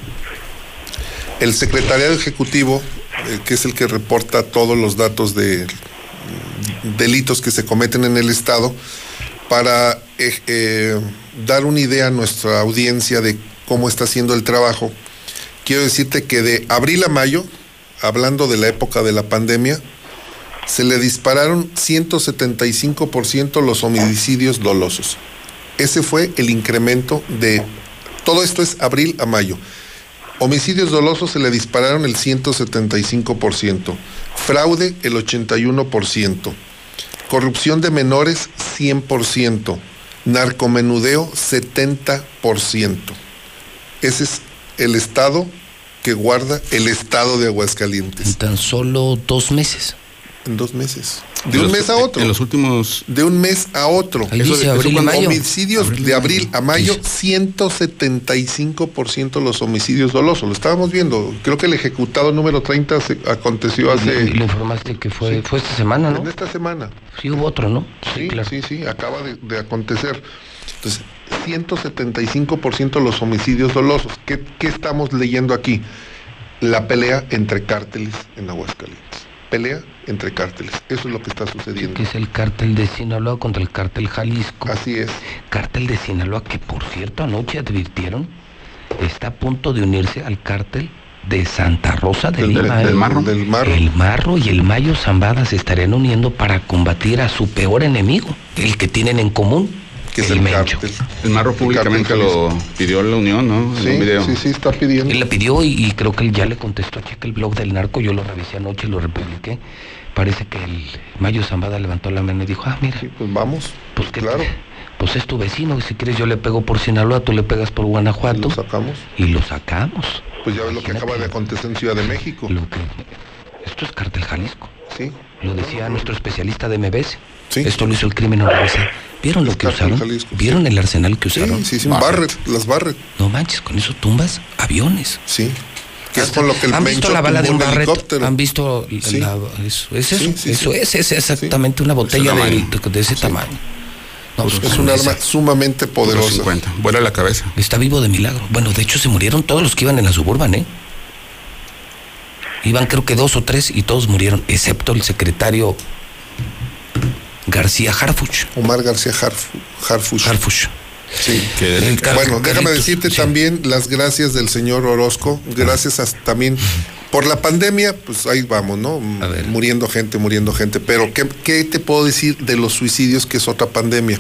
el secretariado ejecutivo, eh, que es el que reporta todos los datos de delitos que se cometen en el Estado, para eh, eh, dar una idea a nuestra audiencia de cómo está haciendo el trabajo, quiero decirte que de abril a mayo, hablando de la época de la pandemia, se le dispararon 175% los homicidios dolosos. Ese fue el incremento de... Todo esto es abril a mayo. Homicidios dolosos se le dispararon el 175%. Fraude el 81%. Corrupción de menores 100%. Narcomenudeo 70%. Ese es el estado que guarda el estado de En Aguascalientes. tan solo dos meses. En dos meses. De En un los- mes a otro. En los últimos De un mes a otro. Ahí Eso- dice eso abril y mayo. Homicidios Abril y de abril mayo. a mayo, Dice. 175% los homicidios dolosos. Lo estábamos viendo. Creo que el ejecutado número 30 se aconteció Y hace. le informaste que fue, fue esta semana, ¿no? En esta semana. Sí, hubo otro, ¿no? Sí, sí, sí, acaba de, de acontecer. Entonces, 175% los homicidios dolosos. ¿Qué, ¿Qué estamos leyendo aquí? La pelea entre cárteles en Aguascalientes. Pelea entre cárteles. Eso es lo que está sucediendo. Que es el cártel de Sinaloa contra el cártel Jalisco. Así es. Cártel de Sinaloa que, por cierto, anoche advirtieron, está a punto de unirse al cártel de Santa Rosa de Del- del- Lima. del ¿eh? Marro. Del Marro. El Marro y el Mayo Zambada se estarían uniendo para combatir a su peor enemigo, el que tienen en común, Que es el el, Mencho. cártel. El Marro públicamente lo pidió la unión, ¿no? En un Sí, video. sí, sí, está pidiendo. Él le pidió y, y creo que él ya le contestó, checa el blog del narco, yo lo revisé anoche y lo republiqué. Parece que el Mayo Zambada levantó la mano y dijo, ah, mira, Sí, pues vamos. pues que claro. pues es tu vecino, si quieres yo le pego por Sinaloa, tú le pegas por Guanajuato Lo sacamos. y lo sacamos. Pues ya ves lo que acaba de acontecer en Ciudad de México. Lo que esto es cártel Jalisco. Sí. Lo decía nuestro especialista de MBS. Sí. Esto lo hizo el crimen organizado. ¿Vieron lo que usaron? Jalisco. ¿Vieron el arsenal que Sí, usaron? sí, sí. Barrett. Barrett, las Barrett. No manches, con eso tumbas aviones. Sí. Que es con lo que el ¿Han visto la bala de un helicóptero. ¿Han visto Sí. la- eso? ¿Es eso? Sí, sí, eso sí. es, es exactamente una botella de, ese tamaño. No, pues, Es un esa. arma sumamente poderosa. 50. Vuela la cabeza. Está vivo de milagro. Bueno, de hecho se murieron todos los que iban en la suburban, ¿eh? Iban creo que dos o tres y todos murieron, excepto el secretario García Harfuch. Omar García Harfu- Harfuch. Harfuch. Sí. Que Bueno, déjame decirte sí. también las gracias del señor Orozco, gracias a- también por la pandemia, pues ahí vamos, ¿no? Muriendo gente, muriendo gente. Pero ¿qué, qué te puedo decir de los suicidios, que es otra pandemia?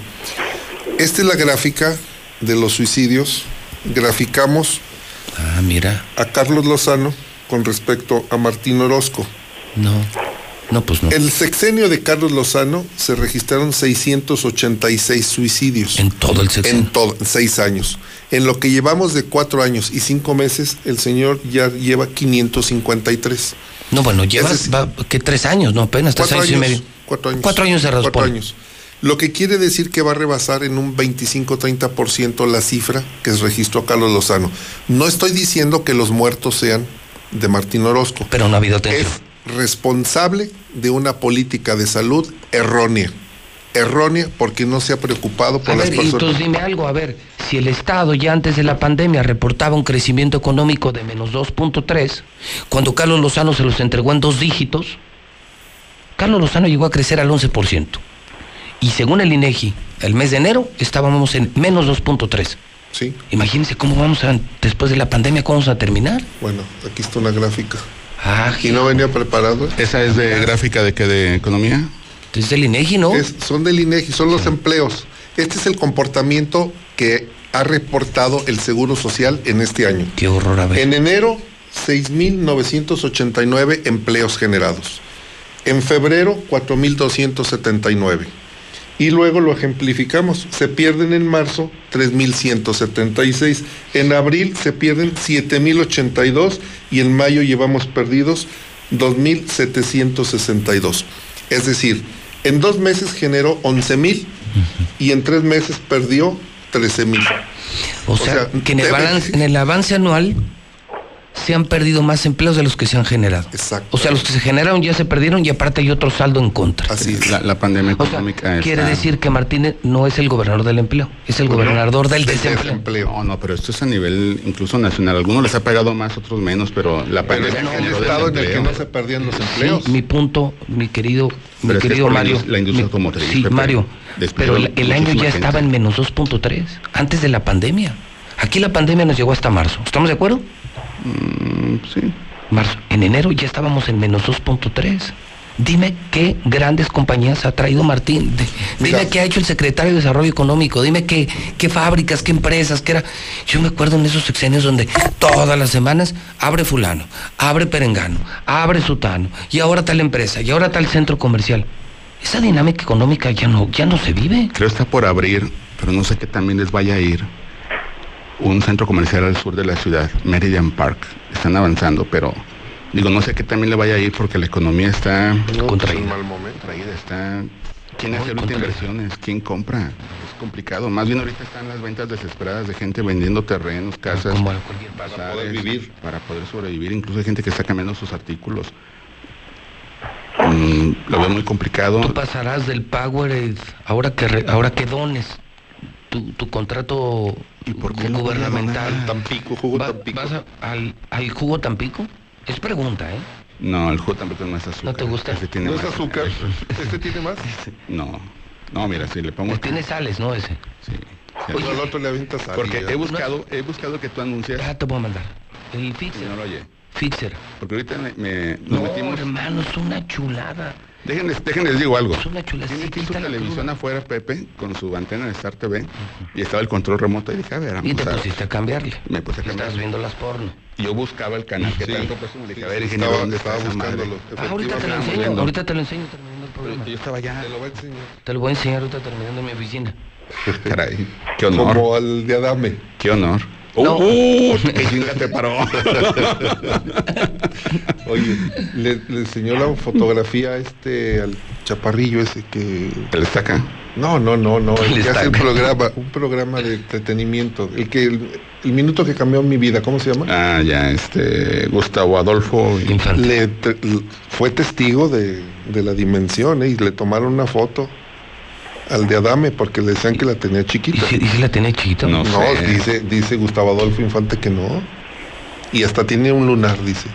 Esta es la gráfica de los suicidios. Graficamos Ah, mira. a Carlos Lozano con respecto a Martín Orozco. No. No, pues no. El sexenio de Carlos Lozano se registraron 686 suicidios. En todo el sexenio. En todo, seis años. En lo que llevamos de cuatro años y cinco meses, el señor ya lleva 553. No, bueno, Es decir- va, ¿qué? Tres años, no, apenas tres años, y medio. cuatro años. Cuatro años cerrados, Cuatro años. Lo que quiere decir que va a rebasar en un 25-30% la cifra que registró Carlos Lozano. No estoy diciendo que los muertos sean de Martín Orozco. Pero no ha habido atención. es responsable de una política de salud errónea. Errónea porque no se ha preocupado por A las ver, y personas. entonces dime algo, a ver, si el Estado ya antes de la pandemia reportaba un crecimiento económico de menos 2.3, cuando Carlos Lozano se los entregó en dos dígitos, Carlos Lozano llegó a crecer al 11%. Y según el INEGI, el mes de enero estábamos en menos 2.3. Sí, Imagínense cómo vamos a, después de la pandemia, cómo vamos a terminar. bueno, aquí está una gráfica. Ah, Y no venía preparado. ¿Esa es de gráfica de qué? ¿De economía? desde el INEGI, ¿no? Es- son del INEGI, son los empleos. Este es el comportamiento que ha reportado el Seguro Social en este año. Qué horror, a ver. En enero, 6.989 empleos generados. En febrero, 4.279. Y luego lo ejemplificamos. Se pierden en marzo 3.176. En abril se pierden 7.082 y en mayo llevamos perdidos 2.762. Es decir, en dos meses generó 11.000 y en tres meses perdió 13.000. O sea, sea, que en el, debe- balance- en el avance anual se han perdido más empleos de los que se han generado. Exacto. O sea, los que se generaron ya se perdieron y aparte hay otro saldo en contra. Así es. La, la pandemia O sea, económica quiere está- decir que Martínez no es el gobernador del empleo, es el gobernador del desempleo. desempleo. No, no, pero esto es a nivel incluso nacional. Algunos les ha pegado más, otros menos, pero la Pero es pandemia el estado en el que no se perdían los Sí, empleos. mi punto, mi querido, mi Pero es que querido es Mario. la industria mi- automotriz, Sí, Pepe. Mario. Pero el, el año ya gente. estaba en menos 2.3, antes de la pandemia. Aquí la pandemia nos llegó hasta marzo. ¿Estamos de acuerdo? Mm, sí. Marzo. En enero ya estábamos en menos 2.3. Dime qué grandes compañías ha traído Martín. De- dime qué ha hecho el secretario de Desarrollo Económico. Dime qué, qué fábricas, qué empresas, qué era. Yo me acuerdo en esos sexenios donde todas las semanas abre fulano, abre perengano, abre sutano, y ahora tal empresa, y ahora tal centro comercial. Esa dinámica económica ya no, ya no se vive. Creo está por abrir, pero no sé qué también les vaya a ir. Un centro comercial al sur de la ciudad, Meridian Park. Están avanzando, pero digo, no sé qué también le vaya a ir porque la economía está No, contraída. mal momento. traída, está. ¿Quién hace ahorita inversiones? ¿Quién compra? Es complicado. Más bien ahorita están las ventas desesperadas de gente vendiendo terrenos, casas. Como Para poder vivir. Para poder sobrevivir. Incluso hay gente que está cambiando sus artículos. Mm, lo veo muy complicado. Tú pasarás del Powerade, ahora que, re- ahora que dones tu, tu contrato ¿Y por qué lo gubernamental. Tampico, jugo Va- Tampico. ¿Vas a- al, al jugo Tampico? Es pregunta, ¿eh? No, el jugo tampoco es más azúcar. ¿No te gusta? Tiene ¿No es azúcar? ¿Este tiene más? No. No, mira, si le pongo. Tiene sales, ¿no? Ese. Sí. sí. Oye, al otro le avientas sal Porque he buscado, he buscado que tú anuncias Ah, te voy a mandar. El y Fixer. no lo oye. Fixer. Porque ahorita me, me- nos No, metimos. hermano, es una chulada. Déjenles, déjenles digo algo. Es una chulada. Tiene aquí su televisión cruda. afuera, Pepe, con su antena de Star TV, y estaba el control remoto, y dije, a ver, Y te vamos a... pusiste a cambiarle. Me puse a cambiar. Estás viendo las porno. Yo buscaba el canal que Sí. tanto pues, me dije, Sí, a ver, ingeniero, estaba- ¿dónde estaba buscándolo. Ah, ahorita te lo enseño. viendo. Ahorita te lo enseño terminando el programa. Yo estaba allá. Te lo va a enseñar. Te lo voy a enseñar ahorita terminando en mi oficina. Caray, qué honor, Como al de Adame. qué honor. No. ¡Uh! ¡Qué chinga te paró! Oye, le, le enseñó la fotografía a este, al chaparrillo ese que... ¿Te le saca? No, no, no, no. El que hace un estaca. programa, un programa de entretenimiento. El que el minuto que cambió mi vida, ¿cómo se llama? Ah, ya, este, Gustavo Adolfo. Infante. Le te- fue testigo de, de la dimensión ¿eh? y le tomaron una foto al de Adame porque le decían que la tenía ¿Y chiquita. si, y si la tenía chiquita? No. No, sé. dice, dice Gustavo Adolfo Infante que no. Y hasta tiene un lunar, dice.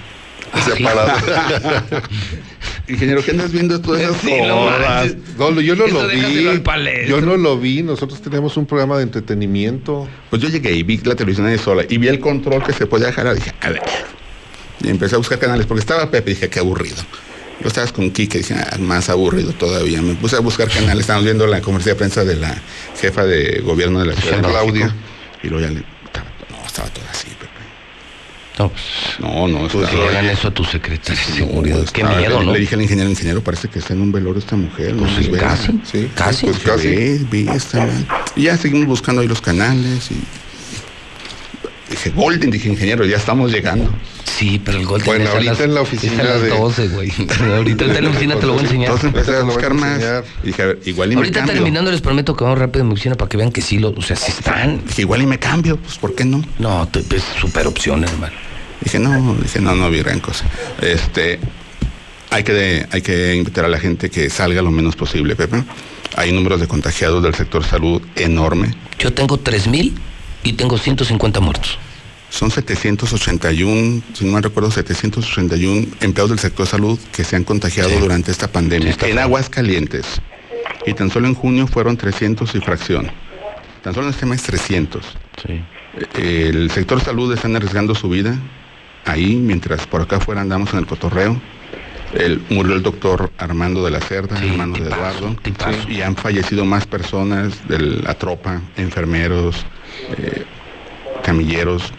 Para- Ingeniero, ¿qué andas viendo todas esas Sí, cosas? No, yo no Eso lo vi. Yo no lo vi. Nosotros teníamos un programa de entretenimiento. Pues yo llegué y vi la televisión ahí sola y vi el control que se podía jalar. Dije, a ver. Y empecé a buscar canales porque estaba Pepe. Dije, qué aburrido. Yo estabas con Kike, dije, ah, más aburrido todavía. Me puse a buscar canales. Estábamos viendo la conferencia de prensa de la jefa de gobierno de la ciudad de Claudia. Y luego ya le. Estaba, no, estaba todo así, Pepe. No, pues, No, no, pues estaba- le hagan eso a tu secretaria de no, seguridad. Qué estaba- miedo, le, ¿no? le dije al ingeniero, ingeniero, parece que está en un velorio esta mujer. Pues no sí, nos vea". casi, Sí, casi. pues vi, está mal. Y ya seguimos buscando ahí los canales y dije, Golden, dije, ingeniero, ya estamos llegando. Sí, pero el Golden Bueno, es a ahorita las- en la es oficina a las de- 12, güey. ahorita en la oficina te lo voy a enseñar. Entonces empecé a a buscar más. Y dije, a ver, igual y me Ahorita cambio. terminando les prometo que vamos rápido en mi oficina para que vean que sí, lo, o sea, sí están. Dije, igual y me cambio, pues ¿por qué no? No, es super opción, hermano. Dije, no, dije, no, no vi gran cosa. Este, hay que, hay que invitar a la gente que salga lo menos posible, Pepe. Hay números de contagiados del sector salud enorme. Yo tengo 3000 y tengo 150 muertos. Son 781, si no me recuerdo, 781 empleados del sector salud que se han contagiado Sí. durante esta pandemia. Sí, en feo. Aguascalientes. Y tan solo en junio fueron 300 y fracción. Tan solo en este mes 300. Sí. Eh, El sector salud están arriesgando su vida ahí, mientras por acá afuera andamos en el cotorreo. El, murió el doctor Armando de la Cerda, Sí, hermano de Eduardo. tipazo. Y han fallecido más personas de la tropa, enfermeros, eh, camilleros.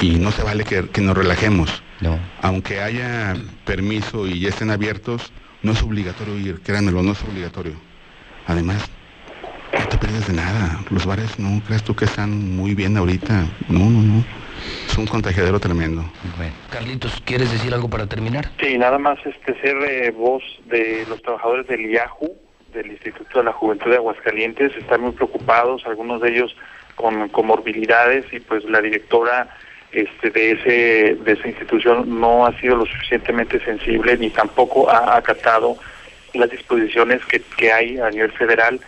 Y no se vale que, que nos relajemos. No. Aunque haya permiso y ya estén abiertos, no es obligatorio ir, créanmelo, no es obligatorio. Además, no te pierdes de nada. Los bares no creas tú que están muy bien ahorita. No, no, no. Es un contagiadero tremendo. Bueno. Carlitos, ¿quieres decir algo para terminar? Sí, nada más este ser eh, voz de los trabajadores del IAJU, del Instituto de la Juventud de Aguascalientes, están muy preocupados, algunos de ellos con comorbilidades y pues la directora este, de ese de esa institución no ha sido lo suficientemente sensible ni tampoco ha acatado las disposiciones que, que hay a nivel federal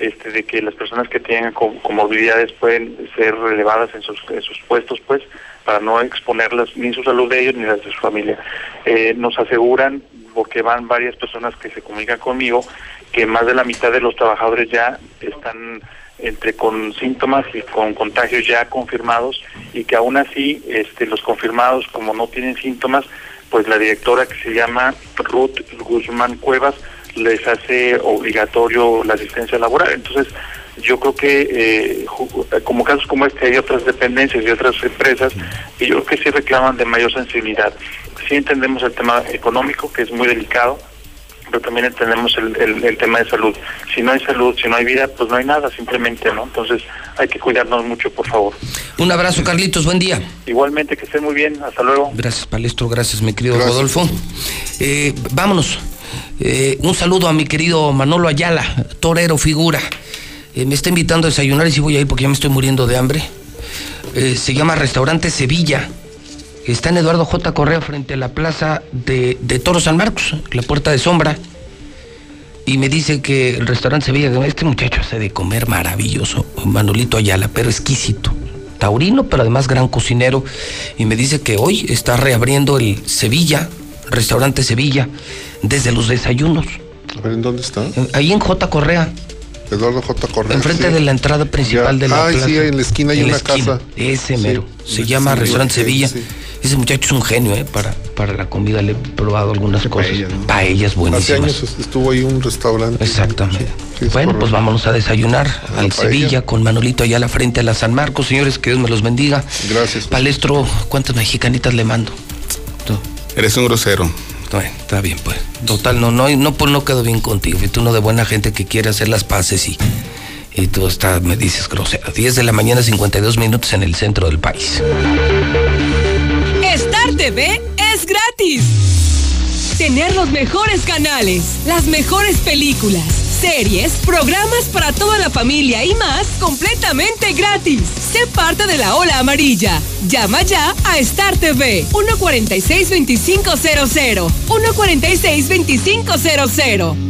este, de que las personas que tienen com- comorbilidades pueden ser relevadas en sus, en sus puestos, pues, para no exponerlas ni su salud de ellos ni la de su familia. Eh, nos aseguran, porque van varias personas que se comunican conmigo, que más de la mitad de los trabajadores ya están entre con síntomas y con contagios ya confirmados y que aún así este, los confirmados como no tienen síntomas pues la directora que se llama Ruth Guzmán Cuevas les hace obligatorio la asistencia laboral. Entonces, yo creo que eh, como casos como este hay otras dependencias y otras empresas y yo creo que sí reclaman de mayor sensibilidad. Sí entendemos el tema económico, que es muy delicado, pero también entendemos el, el, el tema de salud. Si no hay salud, si no hay vida, pues no hay nada, simplemente, ¿no? Entonces, hay que cuidarnos mucho, por favor. Un abrazo, Carlitos, buen día. Igualmente, que estén muy bien. Hasta luego. Gracias, Palestro, gracias, mi querido Gracias. Rodolfo. Eh, vámonos. Eh, un saludo a mi querido Manolo Ayala, torero figura. Eh, me está invitando a desayunar y sí voy a ir porque ya me estoy muriendo de hambre. Eh, se llama Restaurante Sevilla. Está en Eduardo J. Correa frente a la plaza de, de Toro San Marcos, la puerta de sombra. Y me dice que el restaurante Sevilla, este muchacho hace de comer maravilloso, Manolito Ayala, pero exquisito. Taurino, pero además gran cocinero. Y me dice que hoy está reabriendo el Sevilla, restaurante Sevilla, desde los desayunos. A ver, ¿en dónde está? Eh, Ahí en J. Correa, Eduardo J. Correa. enfrente sí. de la entrada principal Ya. de la Ay, plaza. sí, en la esquina hay En una esquina, casa. Ese Sí. mero. Se llama sí, Restaurante Sevilla. sí. Ese muchacho es un genio, ¿eh? Para, para la comida le he probado algunas cosas. paellas, ¿no? Paellas Hace buenísimas. años est- estuvo ahí un restaurante. Exactamente. Bueno, pues vámonos a desayunar la al paella. Sevilla con Manolito allá a la frente a la San Marcos. Señores, que Dios me los bendiga. Gracias. Palestro, ¿cuántas mexicanitas le mando? Eres un grosero. Bueno, está bien, pues. Total, no, no, no, pues no quedo bien contigo. Y tú uno de buena gente que quiere hacer las paces y, y tú está, me dices grosero. 10 de la mañana, 52 minutos en el centro del país. Star TV es gratis. Tener los mejores canales, las mejores películas, series, programas para toda la familia y más completamente gratis. Sé parte de la ola amarilla. Llama ya a Star TV 146-2500. 146-2500.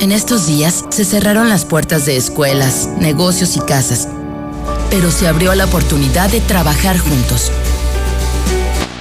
En estos días se cerraron las puertas de escuelas, negocios y casas, pero se abrió la oportunidad de trabajar juntos